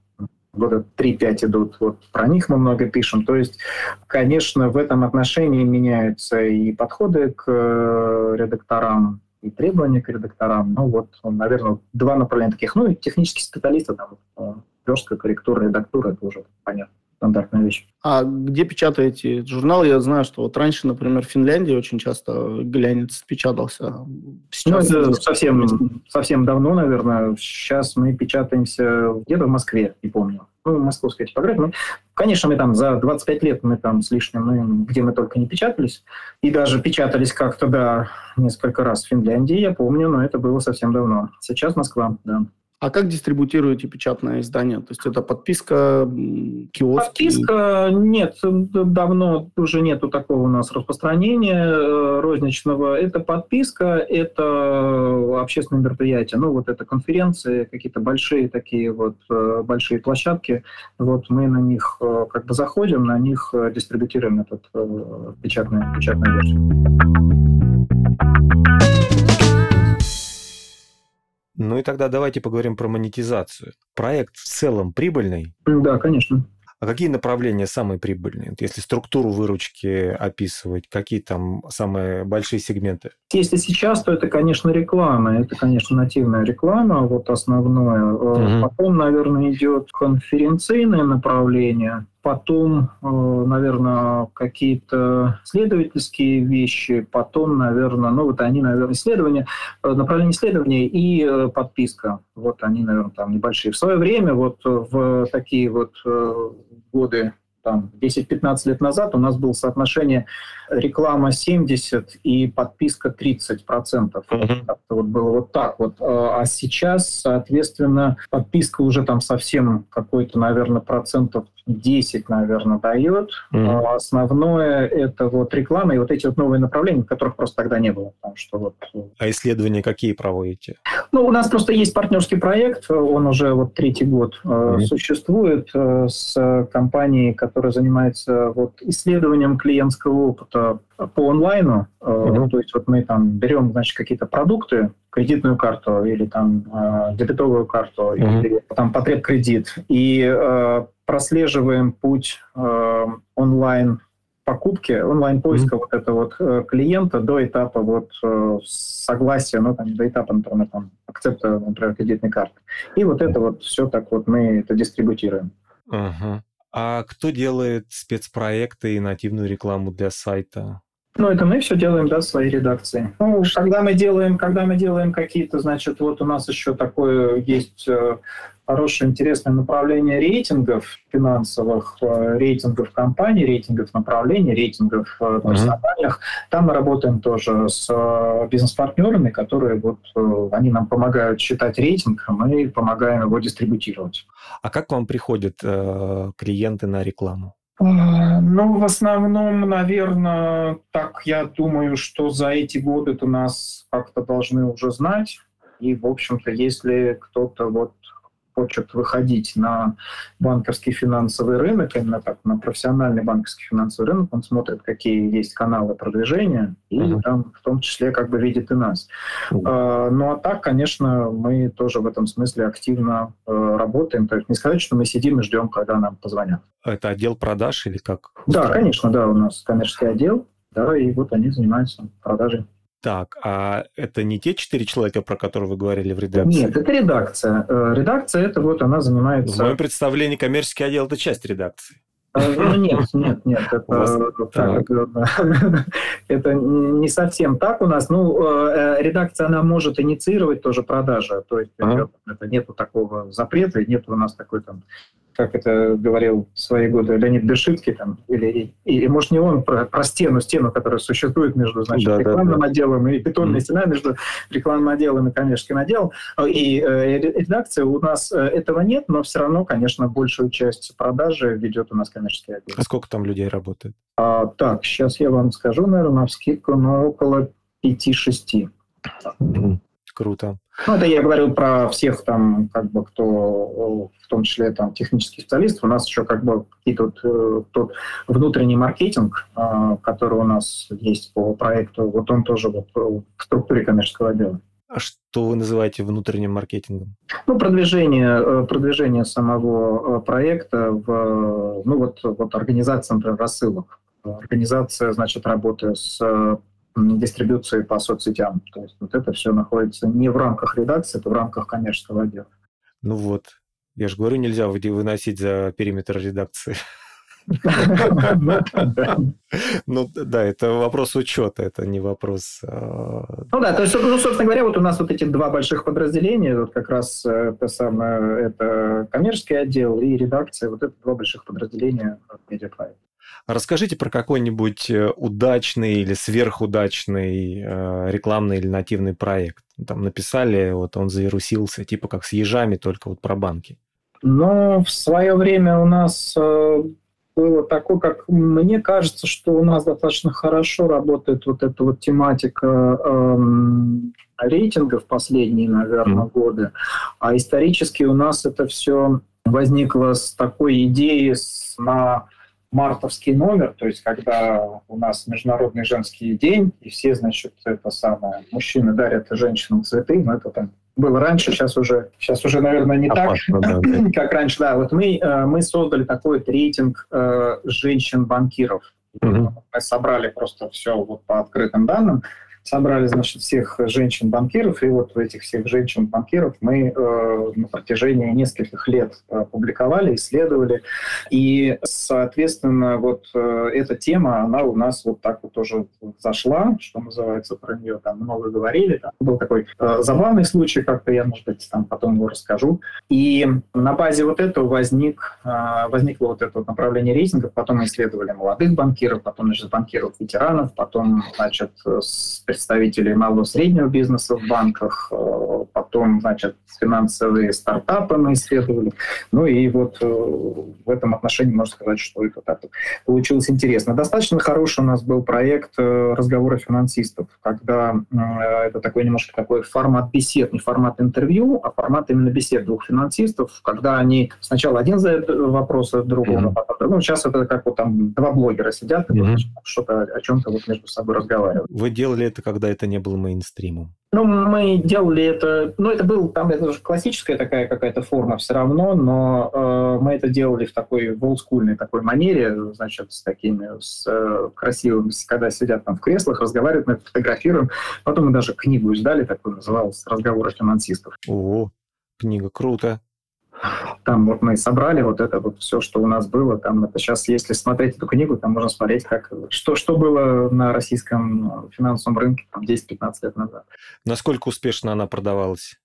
года 3-5 идут, вот про них мы много пишем. То есть, конечно, в этом отношении меняются и подходы к э, редакторам, и требования к редакторам. Ну вот, наверное, два направления таких. Ну и технические специалисты, там, э, верстка, корректура, редактура, это уже понятно стандартная вещь. А где печатаете журнал? Я знаю, что вот раньше, например, в Финляндии очень часто глянец печатался. Сейчас ну, это совсем, совсем давно, наверное. Сейчас мы печатаемся где-то в Москве, не помню. Ну, московская типография. Ну, конечно, мы там за 25 лет, мы там с лишним, мы, где мы только не печатались. И даже печатались как-то, да, несколько раз в Финляндии, я помню, но это было совсем давно. Сейчас Москва, да. А как дистрибутируете печатное издание? То есть это подписка, киоск? Подписка нет, давно уже нету такого у нас распространения э, розничного. Это подписка, это общественные мероприятия. Ну вот это конференции, какие-то большие такие вот э, большие площадки. Вот мы на них э, как бы заходим, на них дистрибутируем этот печатный, печатную версию. Ну и тогда давайте поговорим про монетизацию. Проект в целом прибыльный? Да, конечно. А какие направления самые прибыльные? Если структуру выручки описывать, какие там самые большие сегменты? Если сейчас, то это, конечно, реклама. Это, конечно, нативная реклама, вот основное. Угу. Потом, наверное, идет конференцийное направление потом, э, наверное, какие-то исследовательские вещи, потом, наверное, ну вот они, наверное, исследования, э, направление исследования и э, подписка. Вот они, наверное, там небольшие. В свое время, вот в такие вот годы там 10-15 лет назад у нас было соотношение реклама 70 и подписка 30 процентов. Uh-huh. Вот было вот так вот. А сейчас, соответственно, подписка уже там совсем какой-то, наверное, процентов 10, наверное, дает. Mm. А основное это вот реклама и вот эти вот новые направления, которых просто тогда не было. Потому что вот... Э, а исследования какие проводите? Ну, у нас просто есть партнерский проект, он уже вот третий год mm. существует э, с компанией, которая занимается вот исследованием клиентского опыта по онлайну. Mm-hmm. То есть вот мы там берем, значит, какие-то продукты, кредитную карту или там дебетовую карту, mm-hmm. или там потреб кредит, и прослеживаем путь э, онлайн покупки, онлайн-поиска mm-hmm. вот этого вот э, клиента до этапа вот э, согласия, ну, там, до этапа, например, там, акцепта, например, кредитной карты. И вот это вот все так вот мы это дистрибутируем. Uh-huh. А кто делает спецпроекты и нативную рекламу для сайта? Ну, это мы все делаем, да, своей редакции. Ну, когда мы делаем, когда мы делаем какие-то, значит, вот у нас еще такое есть э, хорошее, интересное направление рейтингов финансовых, э, рейтингов компаний, рейтингов направлений, рейтингов э, национальных. Mm-hmm. Там мы работаем тоже с бизнес-партнерами, которые вот, они нам помогают считать рейтинг, а мы помогаем его дистрибутировать. А как к вам приходят э, клиенты на рекламу? А, ну, в основном, наверное, так я думаю, что за эти годы у нас как-то должны уже знать. И, в общем-то, если кто-то вот хочет выходить на банковский финансовый рынок, именно так, на профессиональный банковский финансовый рынок, он смотрит, какие есть каналы продвижения, и uh-huh. там в том числе как бы видит и нас. Uh-huh. Ну а так, конечно, мы тоже в этом смысле активно э, работаем. То есть не сказать, что мы сидим и ждем, когда нам позвонят. Это отдел продаж или как? Да, конечно, да, у нас коммерческий отдел, да, и вот они занимаются продажей. Так, а это не те четыре человека, про которые вы говорили в редакции? Нет, это редакция. Э, редакция, это вот она занимается... В моем представлении коммерческий отдел – это часть редакции. Э, ну, нет, нет, нет, это, вас... так, [laughs] это не совсем так у нас. Ну, э, редакция, она может инициировать тоже продажи, то есть ага. это нету такого запрета, нет у нас такой там как это говорил в свои годы Леонид Бешицкий, там, или, и, и, может, не он про, про стену, стену, которая существует между значит, да, рекламным да, да. отделом и бетонная mm-hmm. стена между рекламным отделом и коммерческим отделом. И э, редакция у нас э, этого нет, но все равно, конечно, большую часть продажи ведет у нас коммерческий отдел. А сколько там людей работает? А, так, сейчас я вам скажу, наверное, на вскидку, но около 5-6. Mm-hmm. Круто. Ну, это я говорю про всех там, как бы, кто, в том числе там технических специалистов. У нас еще как бы какие-то э, тот внутренний маркетинг, а, который у нас есть по проекту, вот он тоже вот в структуре коммерческого отдела. А что вы называете внутренним маркетингом? Ну, продвижение, э, продвижение самого э, проекта в, ну, вот, вот организация, например, рассылок. Организация, значит, работы с дистрибуции по соцсетям. То есть вот это все находится не в рамках редакции, это в рамках коммерческого отдела. Ну вот, я же говорю, нельзя выносить за периметр редакции. Ну да, это вопрос учета, это не вопрос... А, ну да, то есть, ну, собственно говоря, вот у нас вот эти два больших подразделения, вот как раз э, это самое, это коммерческий отдел и редакция, вот это два больших подразделения медиапроекта. Расскажите про какой-нибудь э, удачный или сверхудачный э, рекламный или нативный проект. Там написали, вот он завирусился, типа как с ежами, только вот про банки. Ну, в свое время у нас э, было такое, как мне кажется, что у нас достаточно хорошо работает вот эта вот тематика эм, рейтингов последние, наверное, mm. годы. А исторически у нас это все возникло с такой идеей на мартовский номер, то есть когда у нас Международный женский день, и все, значит, это самое, мужчины дарят женщинам цветы, но это там было раньше, сейчас уже, сейчас уже, наверное, не Опасно, так, да, да. [laughs] как раньше. Да, вот мы, э, мы создали такой рейтинг э, женщин-банкиров. Угу. Мы собрали просто все вот по открытым данным собрали, значит, всех женщин-банкиров, и вот этих всех женщин-банкиров мы э, на протяжении нескольких лет э, публиковали, исследовали, и, соответственно, вот э, эта тема, она у нас вот так вот тоже зашла, что называется, про нее там много говорили. Там был такой э, забавный случай, как-то я, может быть, там потом его расскажу. И на базе вот этого возник, э, возникло вот это вот направление рейтинга, потом исследовали молодых банкиров, потом, значит, банкиров-ветеранов, потом, значит, с представителей малого и среднего бизнеса в банках, э, потом, значит, финансовые стартапы мы исследовали. Ну и вот э, в этом отношении можно сказать, что это так получилось интересно. Достаточно хороший у нас был проект э, разговора финансистов, когда это такой немножко такой формат бесед, не формат интервью, а формат именно бесед двух финансистов, когда они сначала один задает вопросы другому, mm-hmm. потом, ну, сейчас это как вот там два блогера сидят, mm-hmm. что-то о чем-то вот между собой разговаривают. Вы делали это когда это не было мейнстримом? Ну, мы делали это, ну, это был, там, это уже классическая такая какая-то форма все равно, но э, мы это делали в такой в олдскульной такой манере, значит, с такими, с э, красивыми, когда сидят там в креслах, разговаривают, мы это фотографируем. Потом мы даже книгу издали, такую называлась «Разговоры финансистов». О, книга, круто. Там вот мы собрали вот это вот все, что у нас было. Там это сейчас, если смотреть эту книгу, там можно смотреть, как, что, что было на российском финансовом рынке там, 10-15 лет назад. Насколько успешно она продавалась?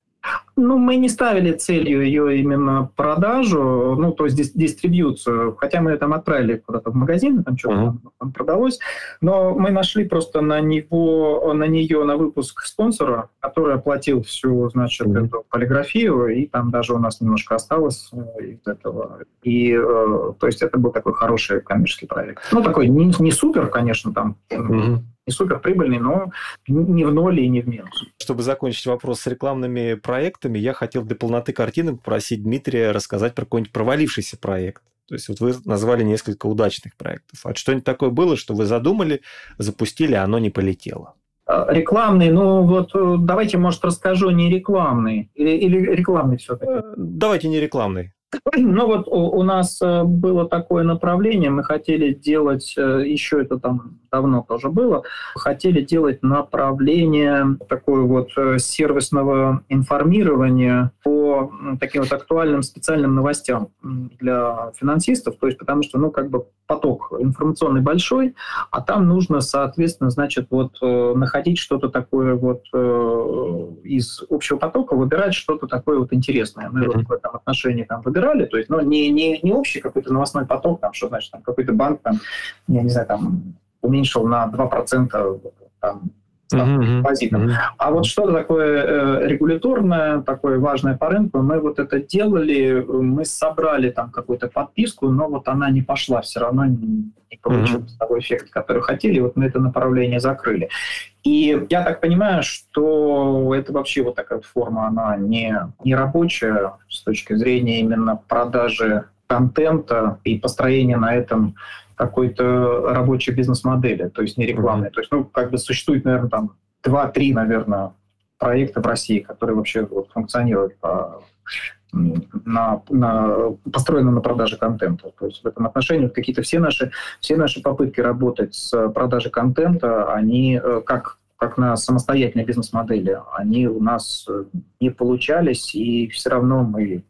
Ну, мы не ставили целью ее именно продажу, ну, то есть дистрибьюцию, хотя мы там отправили куда-то в магазин, там что-то uh-huh. там продалось, но мы нашли просто на него, на нее, на выпуск спонсора, который оплатил всю, значит, uh-huh. эту полиграфию, и там даже у нас немножко осталось э, из этого. И, э, то есть это был такой хороший коммерческий проект. Ну, такой не, не супер, конечно, там, uh-huh не супер прибыльный, но не в ноль и не в минус. Чтобы закончить вопрос с рекламными проектами, я хотел для полноты картины попросить Дмитрия рассказать про какой-нибудь провалившийся проект. То есть вот вы назвали несколько удачных проектов. А что-нибудь такое было, что вы задумали, запустили, а оно не полетело? А, рекламный, ну вот э, давайте, может, расскажу не рекламный. Или, или рекламный все-таки? Э, давайте не рекламный. Ну вот у, у нас э, было такое направление, мы хотели делать, еще это там давно тоже было, хотели делать направление такое вот э, сервисного информирования по таким вот актуальным специальным новостям для финансистов, то есть потому что, ну, как бы поток информационный большой, а там нужно, соответственно, значит, вот э, находить что-то такое вот э, из общего потока, выбирать что-то такое вот интересное. Мы вот в этом отношении там выбирали, то есть, ну, не, не, не общий какой-то новостной поток, там, что значит, там какой-то банк, там, я не знаю, там, уменьшил на 2% там, депозитов. Mm-hmm. А вот что-то такое э, регуляторное, такое важное по рынку, мы вот это делали, мы собрали там какую-то подписку, но вот она не пошла, все равно не, не получился mm-hmm. такой эффект, который хотели, вот мы это направление закрыли. И я так понимаю, что это вообще вот такая форма, она не, не рабочая с точки зрения именно продажи контента и построения на этом какой-то рабочей бизнес-модели, то есть не рекламной. Mm-hmm. То есть, ну, как бы существует, наверное, там два-три, наверное, проекта в России, которые вообще вот, функционируют по, на, на, построены на продаже контента. То есть в этом отношении вот какие-то все наши, все наши попытки работать с продажей контента, они э, как как на самостоятельной бизнес-модели, они у нас э, не получались, и все равно мы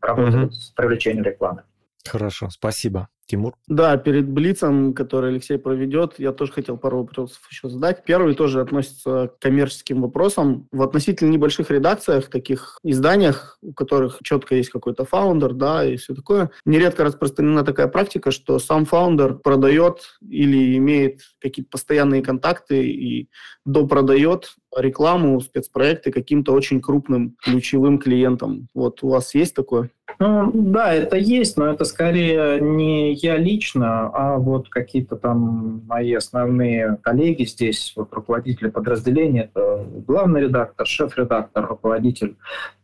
работаем mm-hmm. с привлечением рекламы. Хорошо, спасибо. Тимур? Да, перед Блицем, который Алексей проведет, я тоже хотел пару вопросов еще задать. Первый тоже относится к коммерческим вопросам. В относительно небольших редакциях, таких изданиях, у которых четко есть какой-то фаундер, да, и все такое, нередко распространена такая практика, что сам фаундер продает или имеет какие-то постоянные контакты и допродает рекламу, спецпроекты каким-то очень крупным ключевым клиентам. Вот у вас есть такое? Ну, да, это есть, но это скорее не я лично, а вот какие-то там мои основные коллеги здесь, вот руководители подразделения, это главный редактор, шеф-редактор, руководитель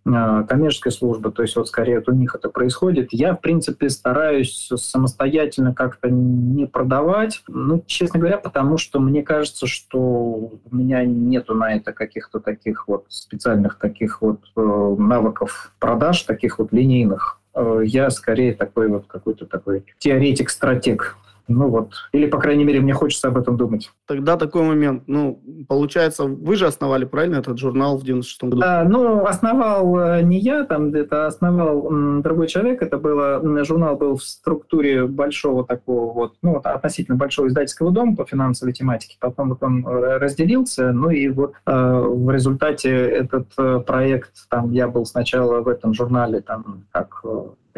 э, коммерческой службы, то есть вот скорее вот у них это происходит. Я, в принципе, стараюсь самостоятельно как-то не продавать, ну, честно говоря, потому что мне кажется, что у меня нету на это каких-то таких вот специальных таких вот э, навыков продаж, таких вот линейных. Э, я скорее такой вот какой-то такой теоретик-стратег ну вот, или, по крайней мере, мне хочется об этом думать. Тогда такой момент. Ну, получается, вы же основали, правильно, этот журнал в 96 году? А, ну, основал э, не я, там это основал м, другой человек. Это было, журнал был в структуре большого такого вот, ну, относительно большого издательского дома по финансовой тематике. Потом вот он э, разделился, ну и вот э, в результате этот э, проект, там я был сначала в этом журнале, там, как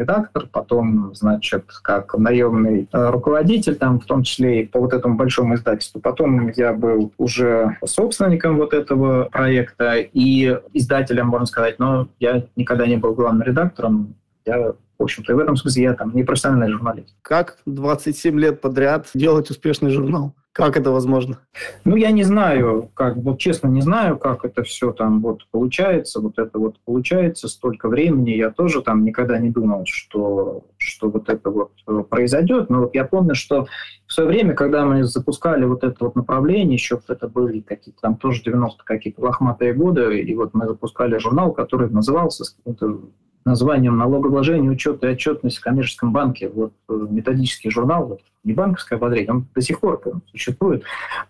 редактор, потом, значит, как наемный э, руководитель, там, в том числе и по вот этому большому издательству. Потом я был уже собственником вот этого проекта и издателем, можно сказать, но я никогда не был главным редактором. Я в общем-то, и в этом смысле я там не профессиональный журналист. Как 27 лет подряд делать успешный журнал? Как это возможно? Ну, я не знаю, как, вот честно не знаю, как это все там вот получается, вот это вот получается столько времени. Я тоже там никогда не думал, что, что вот это вот э, произойдет. Но вот я помню, что в свое время, когда мы запускали вот это вот направление, еще это были какие-то там тоже 90 какие-то лохматые годы, и вот мы запускали журнал, который назывался с каким-то названием «Налогообложение, учет и отчетность в коммерческом банке». Вот э, методический журнал, вот, не банковское ободрение, он до сих пор существует,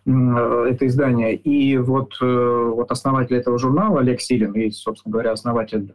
э, это издание. И вот, э, вот основатель этого журнала, Олег Силин, и, собственно говоря, основатель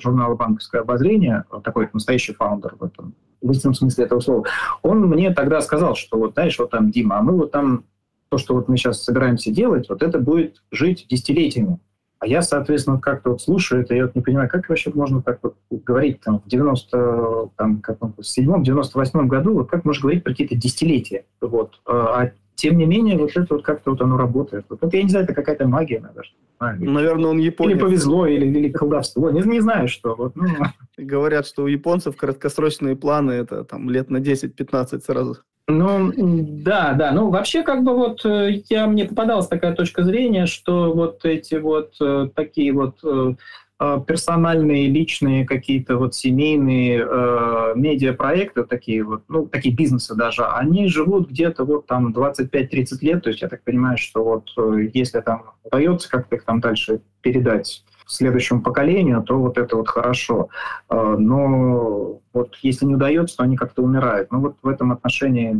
журнала «Банковское обозрение», такой настоящий фаундер в этом в истинном смысле этого слова, он мне тогда сказал, что вот, знаешь, вот там, Дима, а мы вот там, то, что вот мы сейчас собираемся делать, вот это будет жить десятилетиями. А я, соответственно, как-то вот слушаю это, я вот не понимаю, как вообще можно так вот говорить там в 90, там, как в 97-98 году, вот как можно говорить про какие-то десятилетия, вот. А, а тем не менее, вот это вот как-то вот оно работает. Вот это, я не знаю, это какая-то магия, наверное. Наверное, он японец. Или повезло, или, или колдовство. Не, не знаю, что. Вот, ну. [laughs] Говорят, что у японцев краткосрочные планы это там лет на 10-15 сразу. Ну, да, да. Ну, вообще, как бы вот э, я, мне попадалась такая точка зрения, что вот эти вот э, такие вот э, персональные, личные какие-то вот семейные э, медиапроекты, такие вот, ну, такие бизнесы даже, они живут где-то вот там 25-30 лет, то есть я так понимаю, что вот если там удается как-то их там дальше передать следующему поколению, то вот это вот хорошо. А, но вот если не удается, то они как-то умирают. Ну вот в этом отношении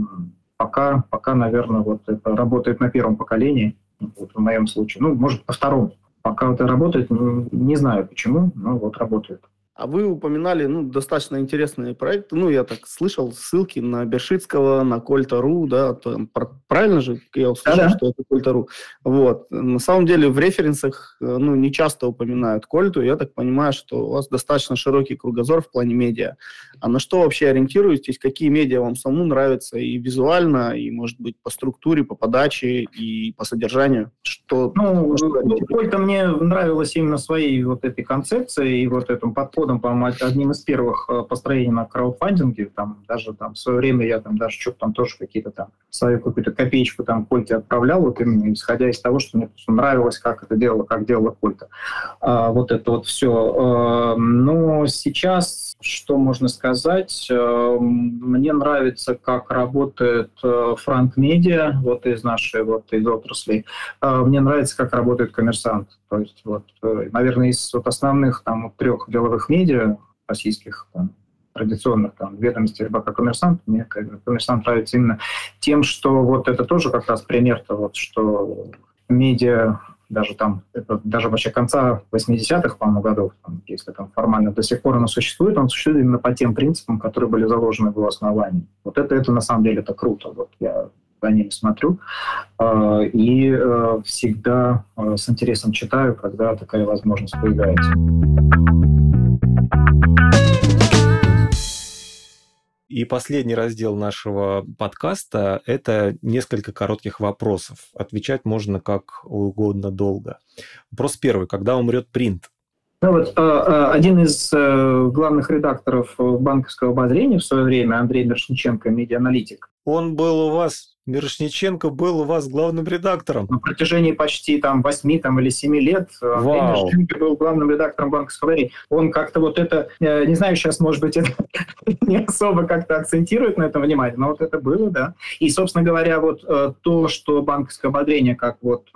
пока, пока, наверное, вот это работает на первом поколении, вот в моем случае. Ну, может, по второму. Пока это работает, не знаю почему, но вот работает. А вы упоминали ну, достаточно интересные проекты. Ну, я так слышал ссылки на Бершицкого, на Кольта.ру, да, то, правильно же я услышал, да, что это Кольта.ру. Вот. На самом деле в референсах э, ну, не часто упоминают Кольту. Я так понимаю, что у вас достаточно широкий кругозор в плане медиа. А на что вообще ориентируетесь? Какие медиа вам самому нравятся и визуально, и, может быть, по структуре, по подаче и по содержанию? Что, ну, что Кольта мне нравилась именно своей вот этой концепцией и вот этим подходом подходом, по-моему, одним из первых э, построений на краудфандинге. Там даже там в свое время я там даже что-то там тоже какие-то там свою какую-то копеечку там Кольте отправлял, вот именно исходя из того, что мне нравилось, как это делало, как делала Кольта. А, вот это вот все. А, но сейчас, что можно сказать, а, мне нравится, как работает Франк Медиа, вот из нашей вот из отрасли. А, мне нравится, как работает коммерсант. То есть, вот, наверное, из вот основных там трех деловых медиа российских, там, традиционных там, ведомостей рыбака коммерсант, мне коммерсант нравится именно тем, что вот это тоже как раз пример-то, вот, что медиа даже там, это, даже вообще конца 80-х, по-моему, годов, там, если там формально до сих пор оно существует, оно существует именно по тем принципам, которые были заложены в его основании. Вот это, это на самом деле это круто. Вот я за ними смотрю э, и э, всегда э, с интересом читаю, когда такая возможность появляется. И последний раздел нашего подкаста – это несколько коротких вопросов. Отвечать можно как угодно долго. Вопрос первый. Когда умрет принт? Ну вот один из главных редакторов банковского обозрения в свое время, Андрей Мершниченко, медианалитик. Он был у вас Мирошниченко был у вас главным редактором. На протяжении почти там 8 там, или 7 лет э, Вау. Андрей Мирошниченко был главным редактором банковского времени. Он как-то вот это, э, не знаю, сейчас, может быть, [laughs] это не особо как-то акцентирует на это внимание, но вот это было, да. И, собственно говоря, вот э, то, что банковское ободрение, как вот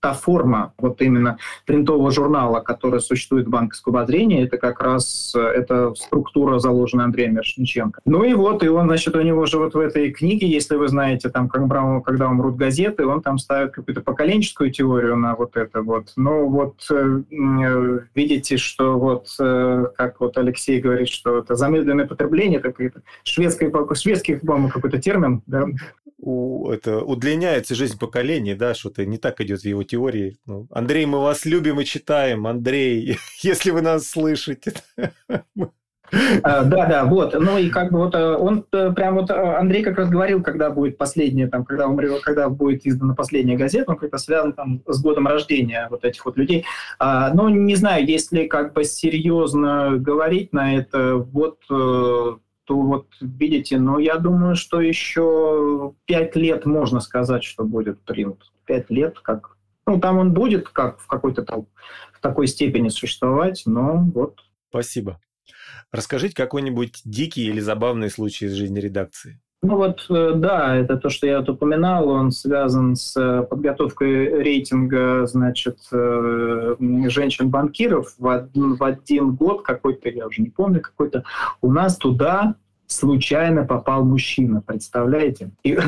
та форма вот именно принтового журнала, которая существует в банковском ободрении, это как раз эта структура, заложенная Андреем Мирошниченко. Ну и вот, и он, значит, у него же вот в этой книге, если вы знаете, там там, когда, когда умрут газеты, он там ставит какую-то поколенческую теорию на вот это вот. Но вот э, видите, что вот, э, как вот Алексей говорит, что это замедленное потребление, это какое-то шведское, шведский, по-моему, какой-то термин, да? У, это удлиняется жизнь поколений, да, что-то не так идет в его теории. Ну, Андрей, мы вас любим и читаем, Андрей, [laughs] если вы нас слышите. [laughs] да, да, вот. Ну и как бы вот э, он э, прям вот, э, Андрей как раз говорил, когда будет последняя, там, когда, умрет, когда будет издана последняя газета, он как-то связан там с годом рождения вот этих вот людей. А, но не знаю, если как бы серьезно говорить на это, вот то вот видите, но я думаю, что еще пять лет можно сказать, что будет принт. Пять лет, как ну, там он будет как в какой-то там в такой степени существовать, но вот. Спасибо. Расскажите какой-нибудь дикий или забавный случай из жизни редакции. Ну вот, э, да, это то, что я вот упоминал, он связан с э, подготовкой рейтинга, значит, э, женщин-банкиров в один, в один год какой-то, я уже не помню, какой-то. У нас туда случайно попал мужчина, представляете? И,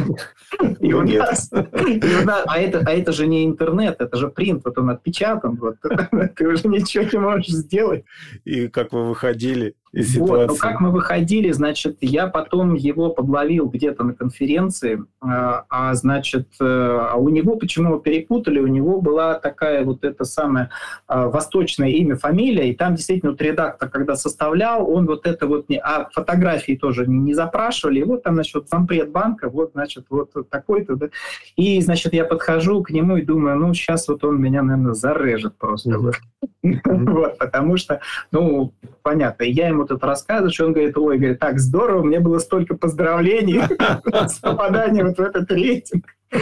и у нас, и у нас, а, это, а это же не интернет, это же принт, вот он отпечатан, вот, [laughs] ты уже ничего не можешь сделать. И как вы выходили? Вот, ну как мы выходили, значит, я потом его подловил где-то на конференции, а, а значит, э, а у него, почему его перепутали, у него была такая вот это самое а, восточное имя, фамилия, и там действительно вот редактор, когда составлял, он вот это вот, не, а фотографии тоже не, не запрашивали, и вот там, значит, вот зампред банка, вот, значит, вот такой-то, да. и, значит, я подхожу к нему и думаю, ну, сейчас вот он меня, наверное, зарежет просто, [laughs] вот, потому что, ну, понятно, я ему тут рассказываешь, он говорит, ой, говорит, так здорово, мне было столько поздравлений [laughs] с попаданием в этот рейтинг. [laughs]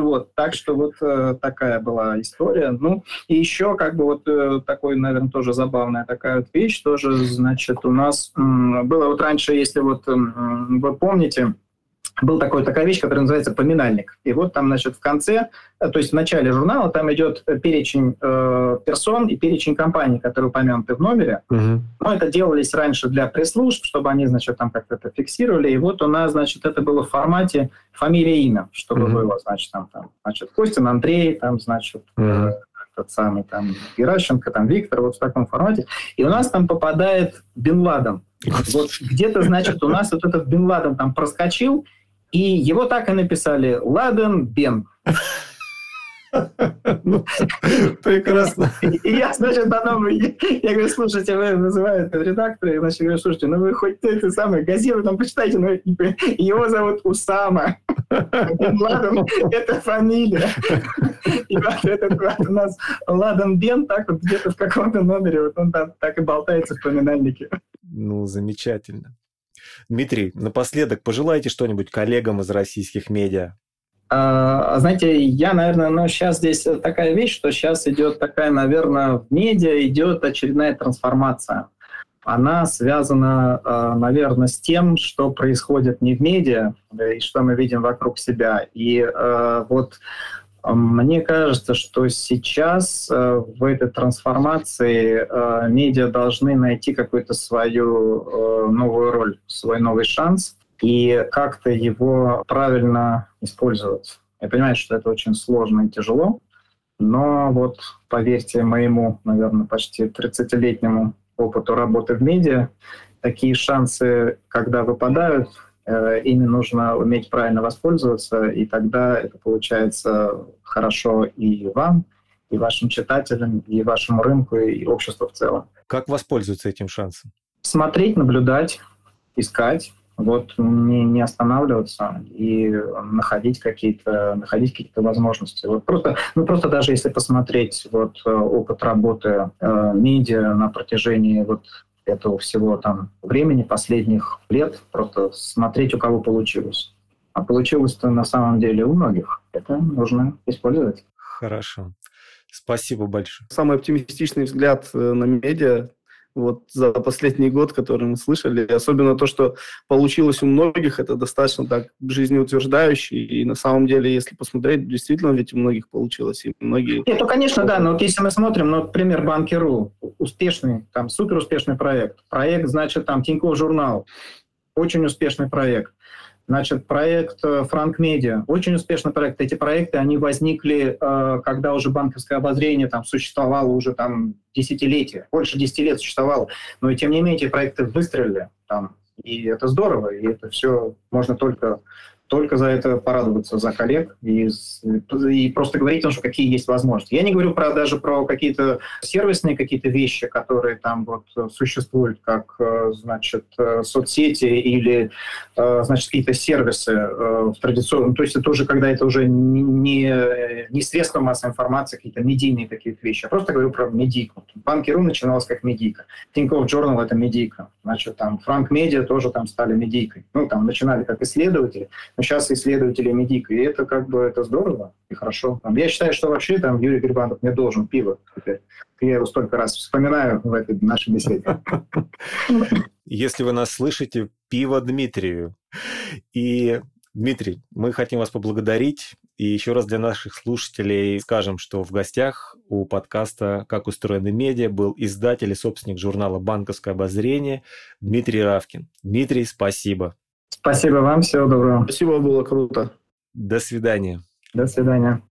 Вот, так что вот э, такая была история. Ну, и еще как бы вот э, такой, наверное, тоже забавная такая вот вещь, тоже, значит, у нас было вот раньше, если вот вы помните, был такой, такая вещь, которая называется поминальник. И вот там, значит, в конце, э, то есть в начале журнала там идет э, перечень э, персон и перечень компаний, которые упомянуты в номере. Угу. Но это делались раньше для пресс-служб, чтобы они, значит, там как-то это фиксировали. И вот у нас, значит, это было в формате фамилия, имя, чтобы угу. было, значит, там, там, значит, Костин Андрей, там, значит, угу. тот самый там Геращенко, там Виктор, вот в таком формате. И у нас там попадает Бен Ладен. Вот где-то, значит, у нас вот этот Бен Ладен там проскочил, и его так и написали «Ладен Бен». Ну, прекрасно. И я, значит, потом, я говорю, слушайте, вы вызывают редактора, и значит, говорю, слушайте, ну вы хоть это самое, газету там почитайте, но его зовут Усама. Ладан – это фамилия. И вот этот вот у нас Ладан Бен, так вот где-то в каком-то номере, вот он там так и болтается в поминальнике. Ну, замечательно. Дмитрий, напоследок пожелайте что-нибудь коллегам из российских медиа. А, знаете, я, наверное, ну, сейчас здесь такая вещь, что сейчас идет такая, наверное, в медиа идет очередная трансформация. Она связана, а, наверное, с тем, что происходит не в медиа, и что мы видим вокруг себя. И а, вот мне кажется, что сейчас э, в этой трансформации э, медиа должны найти какую-то свою э, новую роль, свой новый шанс и как-то его правильно использовать. Я понимаю, что это очень сложно и тяжело, но вот поверьте моему, наверное, почти 30-летнему опыту работы в медиа, такие шансы, когда выпадают, ими нужно уметь правильно воспользоваться, и тогда это получается хорошо и вам, и вашим читателям, и вашему рынку, и обществу в целом. Как воспользоваться этим шансом? Смотреть, наблюдать, искать, вот не, не останавливаться и находить какие-то находить какие-то возможности. Вот просто, ну просто даже если посмотреть вот э, опыт работы э, медиа на протяжении вот этого всего там времени, последних лет, просто смотреть, у кого получилось. А получилось-то на самом деле у многих. Это нужно использовать. Хорошо. Спасибо большое. Самый оптимистичный взгляд э, на медиа вот за последний год, который мы слышали. Особенно то, что получилось у многих, это достаточно так жизнеутверждающе. И на самом деле, если посмотреть, действительно ведь у многих получилось. И многие... Нет, ну, конечно, да. Но вот если мы смотрим, ну, например, Банкиру, успешный, там, супер успешный проект. Проект, значит, там, Тинькофф журнал. Очень успешный проект. Значит, проект э, Франк Медиа, очень успешный проект. Эти проекты, они возникли, э, когда уже банковское обозрение там существовало уже там десятилетия, больше десяти лет существовало. Но тем не менее эти проекты выстрелили там. И это здорово, и это все можно только только за это порадоваться за коллег и, и просто говорить о том, что какие есть возможности. Я не говорю про, даже про какие-то сервисные какие-то вещи, которые там вот существуют, как, э, значит, э, соцсети или, э, значит, какие-то сервисы в традиционном. То есть это уже, когда это уже не, не средства массовой информации, какие-то медийные такие вещи. Я просто говорю про медийку. Банки.ру начиналось как медийка. Тинькофф Journal — это медийка. Значит, там Франк Медиа тоже там стали медийкой. Ну, там начинали как исследователи, но сейчас исследователи медик, и это как бы это здорово и хорошо. Я считаю, что вообще там Юрий Грибанов мне должен пиво теперь. Я его столько раз вспоминаю в этой нашей беседе. Если вы нас слышите, пиво Дмитрию. И, Дмитрий, мы хотим вас поблагодарить. И еще раз для наших слушателей скажем, что в гостях у подкаста «Как устроены медиа» был издатель и собственник журнала «Банковское обозрение» Дмитрий Равкин. Дмитрий, спасибо. Спасибо вам, всего доброго. Спасибо, было круто. До свидания. До свидания.